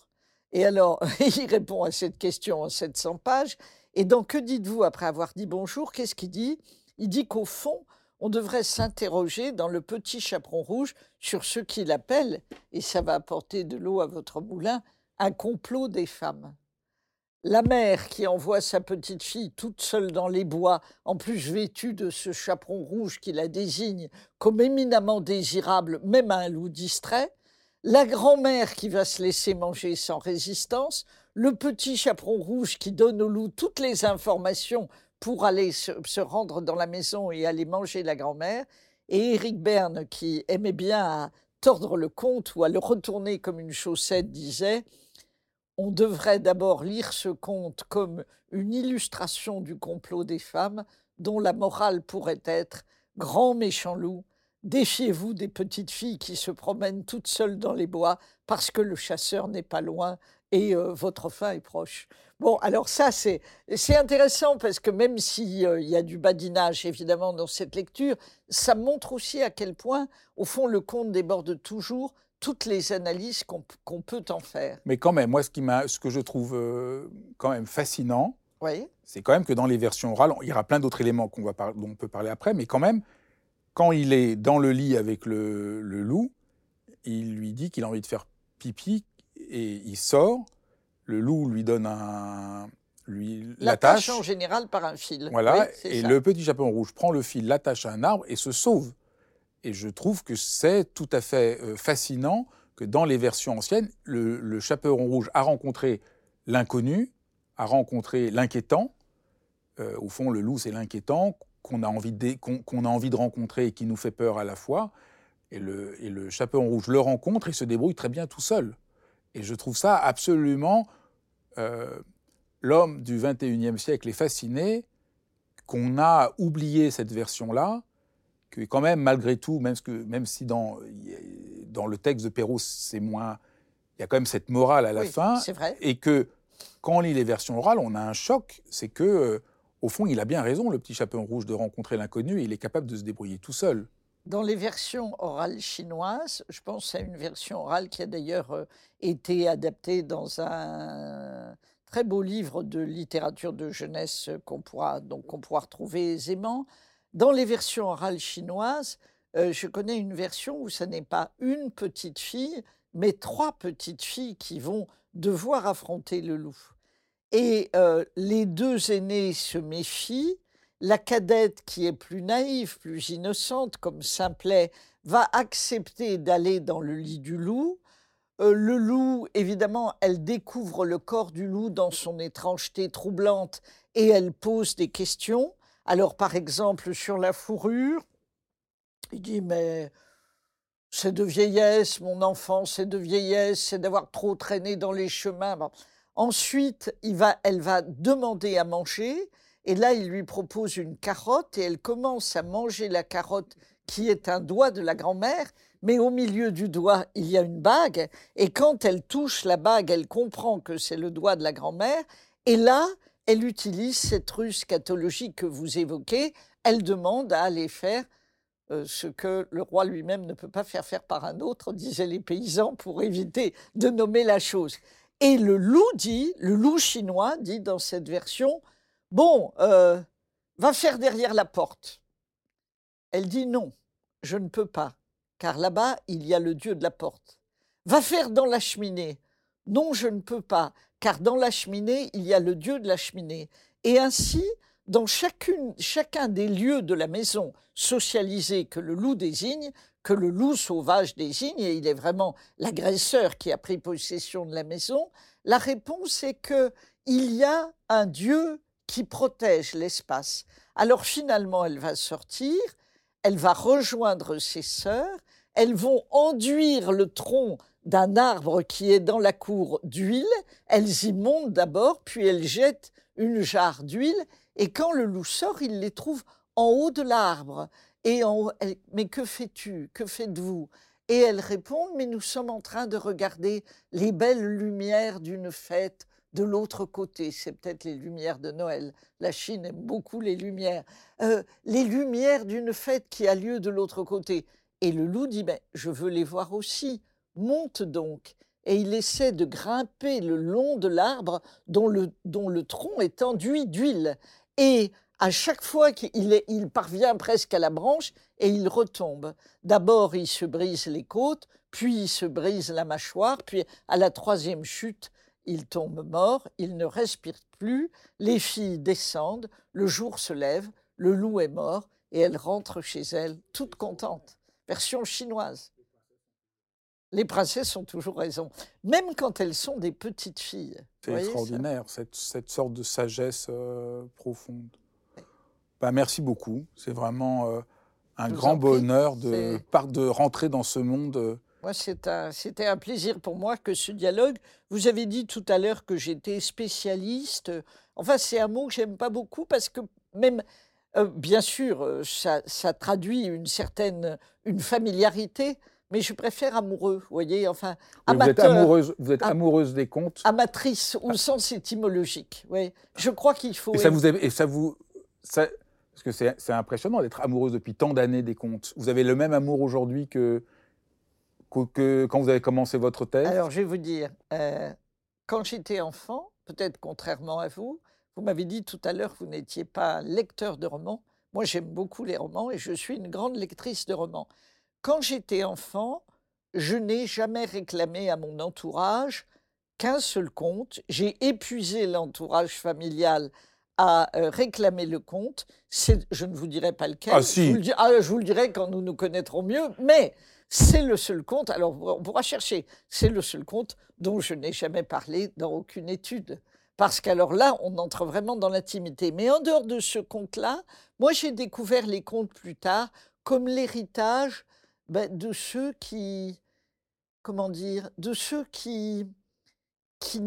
Et alors, il répond à cette question en 700 pages. Et dans Que dites-vous après avoir dit bonjour Qu'est-ce qu'il dit? Il dit qu'au fond, on devrait s'interroger dans le petit chaperon rouge sur ce qu'il appelle, et ça va apporter de l'eau à votre moulin, un complot des femmes. La mère qui envoie sa petite fille toute seule dans les bois, en plus vêtue de ce chaperon rouge qui la désigne comme éminemment désirable, même à un loup distrait, la grand-mère qui va se laisser manger sans résistance, le petit chaperon rouge qui donne au loup toutes les informations pour aller se, rendre dans la maison et aller manger la grand-mère, et Éric Berne, qui aimait bien tordre le conte ou à le retourner comme une chaussette, disait On devrait d'abord lire ce conte comme une illustration du complot des femmes, dont la morale pourrait être Grand méchant loup, défiez-vous des petites filles qui se promènent toutes seules dans les bois parce que le chasseur n'est pas loin et euh, votre fin est proche. Bon, alors ça, c'est intéressant parce que même s'il euh, y a du badinage, évidemment, dans cette lecture, ça montre aussi à quel point, au fond, le conte déborde toujours toutes les analyses qu'on peut en faire. Mais quand même, moi, ce, qui ce que je trouve euh, quand même fascinant, oui. c'est quand même que dans les versions orales, il y aura plein d'autres éléments qu'on va dont on peut parler après, mais quand même, quand il est dans le lit avec le, le loup, il lui dit qu'il a envie de faire pipi et il sort le loup lui donne un, lui l'attache en général par un fil. Voilà, et le petit chaperon rouge prend le fil, l'attache à un arbre et se sauve. Et je trouve que c'est tout à fait euh, fascinant que dans les versions anciennes, le, chaperon rouge a rencontré l'inconnu, a rencontré l'inquiétant. Euh, au fond, le loup, c'est l'inquiétant qu'on a, envie de, qu'on, a envie de rencontrer et qui nous fait peur à la fois. Et le, et le chaperon rouge le rencontre et se débrouille très bien tout seul. Et je trouve ça absolument euh, l'homme du 21e siècle est fasciné qu'on a oublié cette version-là, que quand même, malgré tout, même, que, même si dans, dans le texte de Perrault, c'est moins... Il y a quand même cette morale à la fin. Vrai. Et que quand on lit les versions orales, on a un choc, c'est que, euh, au fond, il a bien raison, le petit chaperon rouge, de rencontrer l'inconnu, et il est capable de se débrouiller tout seul. Dans les versions orales chinoises, je pense à une version orale qui a d'ailleurs euh, été adaptée dans un très beau livre de littérature de jeunesse qu'on pourra, donc pourra retrouver aisément. Dans les versions orales chinoises, euh, je connais une version où ce n'est pas une petite fille, mais trois petites filles qui vont devoir affronter le loup. Et euh, les deux aînés se méfient, la cadette, qui est plus naïve, plus innocente, comme Simplet, va accepter d'aller dans le lit du loup. Euh, le loup, évidemment, elle découvre le corps du loup dans son étrangeté troublante et elle pose des questions. Alors, par exemple, sur la fourrure, il dit Mais c'est de vieillesse, mon enfant, c'est de vieillesse, c'est d'avoir trop traîné dans les chemins. Ensuite, il va, elle va demander à manger, et là, il lui propose une carotte, et elle commence à manger la carotte qui est un doigt de la grand-mère, mais au milieu du doigt, il y a une bague, et quand elle touche la bague, elle comprend que c'est le doigt de la grand-mère, et là, elle utilise cette ruse scatologique que vous évoquez, elle demande à aller faire euh, ce que le roi lui-même ne peut pas faire faire par un autre, disaient les paysans, pour éviter de nommer la chose. Et le loup dit, le loup chinois dit dans cette version, bon, euh, va faire derrière la porte. Elle dit non, je ne peux pas, car là-bas, il y a le dieu de la porte. Va faire dans la cheminée. Non, je ne peux pas, car dans la cheminée, il y a le dieu de la cheminée. Et ainsi, dans chacun des lieux de la maison socialisés que le loup désigne, que le loup sauvage désigne, et il est vraiment l'agresseur qui a pris possession de la maison, la réponse est que il y a un Dieu qui protège l'espace. Alors finalement, elle va sortir, elle va rejoindre ses sœurs, elles vont enduire le tronc d'un arbre qui est dans la cour d'huile, elles y montent d'abord, puis elles jettent une jarre d'huile, et quand le loup sort, il les trouve en haut de l'arbre. Et en mais que fais-tu? Que faites-vous? Et elles répondent, mais nous sommes en train de regarder les belles lumières d'une fête de l'autre côté. C'est peut-être les lumières de Noël. La Chine aime beaucoup les lumières. Euh, les lumières d'une fête qui a lieu de l'autre côté. Et le loup dit, ben, je veux les voir aussi. Monte donc. Et il essaie de grimper le long de l'arbre dont le, dont le tronc est enduit d'huile. Et à chaque fois qu'il il parvient presque à la branche et il retombe. D'abord, il se brise les côtes, puis il se brise la mâchoire, puis à la troisième chute, il tombe mort, il ne respire plus, les filles descendent, le jour se lève, le loup est mort et elle rentre chez elle toute contente. Version chinoise. Les princesses ont toujours raison, même quand elles sont des petites filles. C'est extraordinaire, cette, sorte de sagesse euh, profonde. Bah, merci beaucoup. C'est vraiment euh, un grand bonheur de, de rentrer dans ce monde. Euh. Moi, c'était un, plaisir pour moi que ce dialogue. Vous avez dit tout à l'heure que j'étais spécialiste. Enfin, c'est un mot que j'aime pas beaucoup parce que même, bien sûr, ça, ça, traduit une certaine une familiarité mais je préfère amoureux, vous voyez, enfin, Vous êtes amoureuse, vous êtes amoureuse des contes Amatrice, au sens étymologique, oui. Je crois qu'il faut... Et ça vous... Et ça vous ça, parce que c'est impressionnant d'être amoureuse depuis tant d'années des contes. Vous avez le même amour aujourd'hui que, que, quand vous avez commencé votre thèse? Alors, je vais vous dire, euh, quand j'étais enfant, peut-être contrairement à vous, vous m'avez dit tout à l'heure que vous n'étiez pas lecteur de romans. Moi, j'aime beaucoup les romans et je suis une grande lectrice de romans. Quand j'étais enfant, je n'ai jamais réclamé à mon entourage qu'un seul compte. J'ai épuisé l'entourage familial à euh, réclamer le compte. Je ne vous dirai pas lequel. Ah, si. je, vous ah, je, vous le dirai quand nous nous connaîtrons mieux. Mais c'est le seul compte. Alors, on pourra chercher. C'est le seul compte dont je n'ai jamais parlé dans aucune étude. Parce qu'alors là, on entre vraiment dans l'intimité. Mais en dehors de ce compte-là, moi, j'ai découvert les contes plus tard comme l'héritage ben, de ceux qui, comment dire, de ceux qui, qui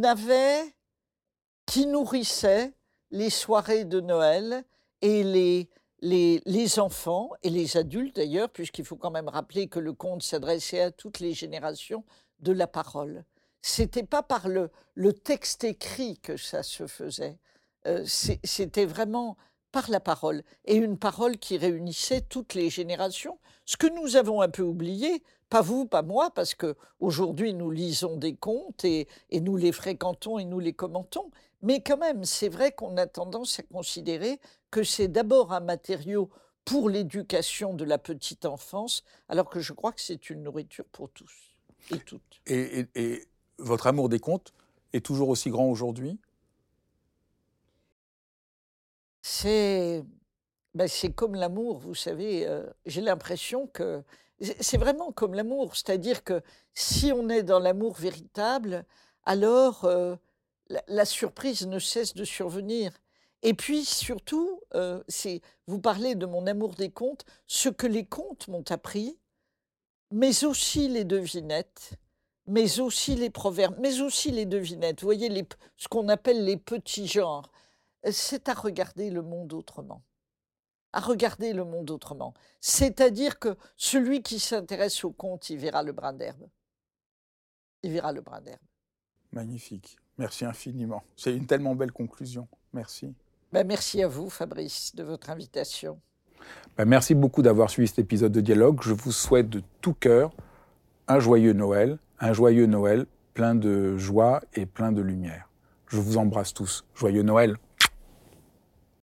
nourrissaient les soirées de Noël et les, les, enfants et les adultes d'ailleurs, puisqu'il faut quand même rappeler que le conte s'adressait à toutes les générations de la parole. C'était pas par le, texte écrit que ça se faisait. Euh, c'était vraiment par la parole, et une parole qui réunissait toutes les générations. Ce que nous avons un peu oublié, pas vous, pas moi, parce que aujourd'hui nous lisons des contes et, nous les fréquentons et nous les commentons, mais quand même, c'est vrai qu'on a tendance à considérer que c'est d'abord un matériau pour l'éducation de la petite enfance, alors que je crois que c'est une nourriture pour tous et toutes. et votre amour des contes est toujours aussi grand aujourd'hui? C'est ben, comme l'amour, vous savez. Euh, j'ai l'impression que c'est vraiment comme l'amour, c'est-à-dire que si on est dans l'amour véritable, alors euh, la, surprise ne cesse de survenir. Et puis surtout, euh, vous parlez de mon amour des contes, ce que les contes m'ont appris, mais aussi les devinettes, mais aussi les proverbes, mais aussi les devinettes. Vous voyez, les, ce qu'on appelle les petits genres. C'est à regarder le monde autrement. À regarder le monde autrement. C'est-à-dire que celui qui s'intéresse au conte, il verra le brin d'herbe. Il verra le brin d'herbe. Magnifique. Merci infiniment. C'est une tellement belle conclusion. Merci. Ben, merci à vous, Fabrice, de votre invitation. Ben, merci beaucoup d'avoir suivi cet épisode de Dialogue. Je vous souhaite de tout cœur un joyeux Noël, un joyeux Noël plein de joie et plein de lumière. Je vous embrasse tous. Joyeux Noël.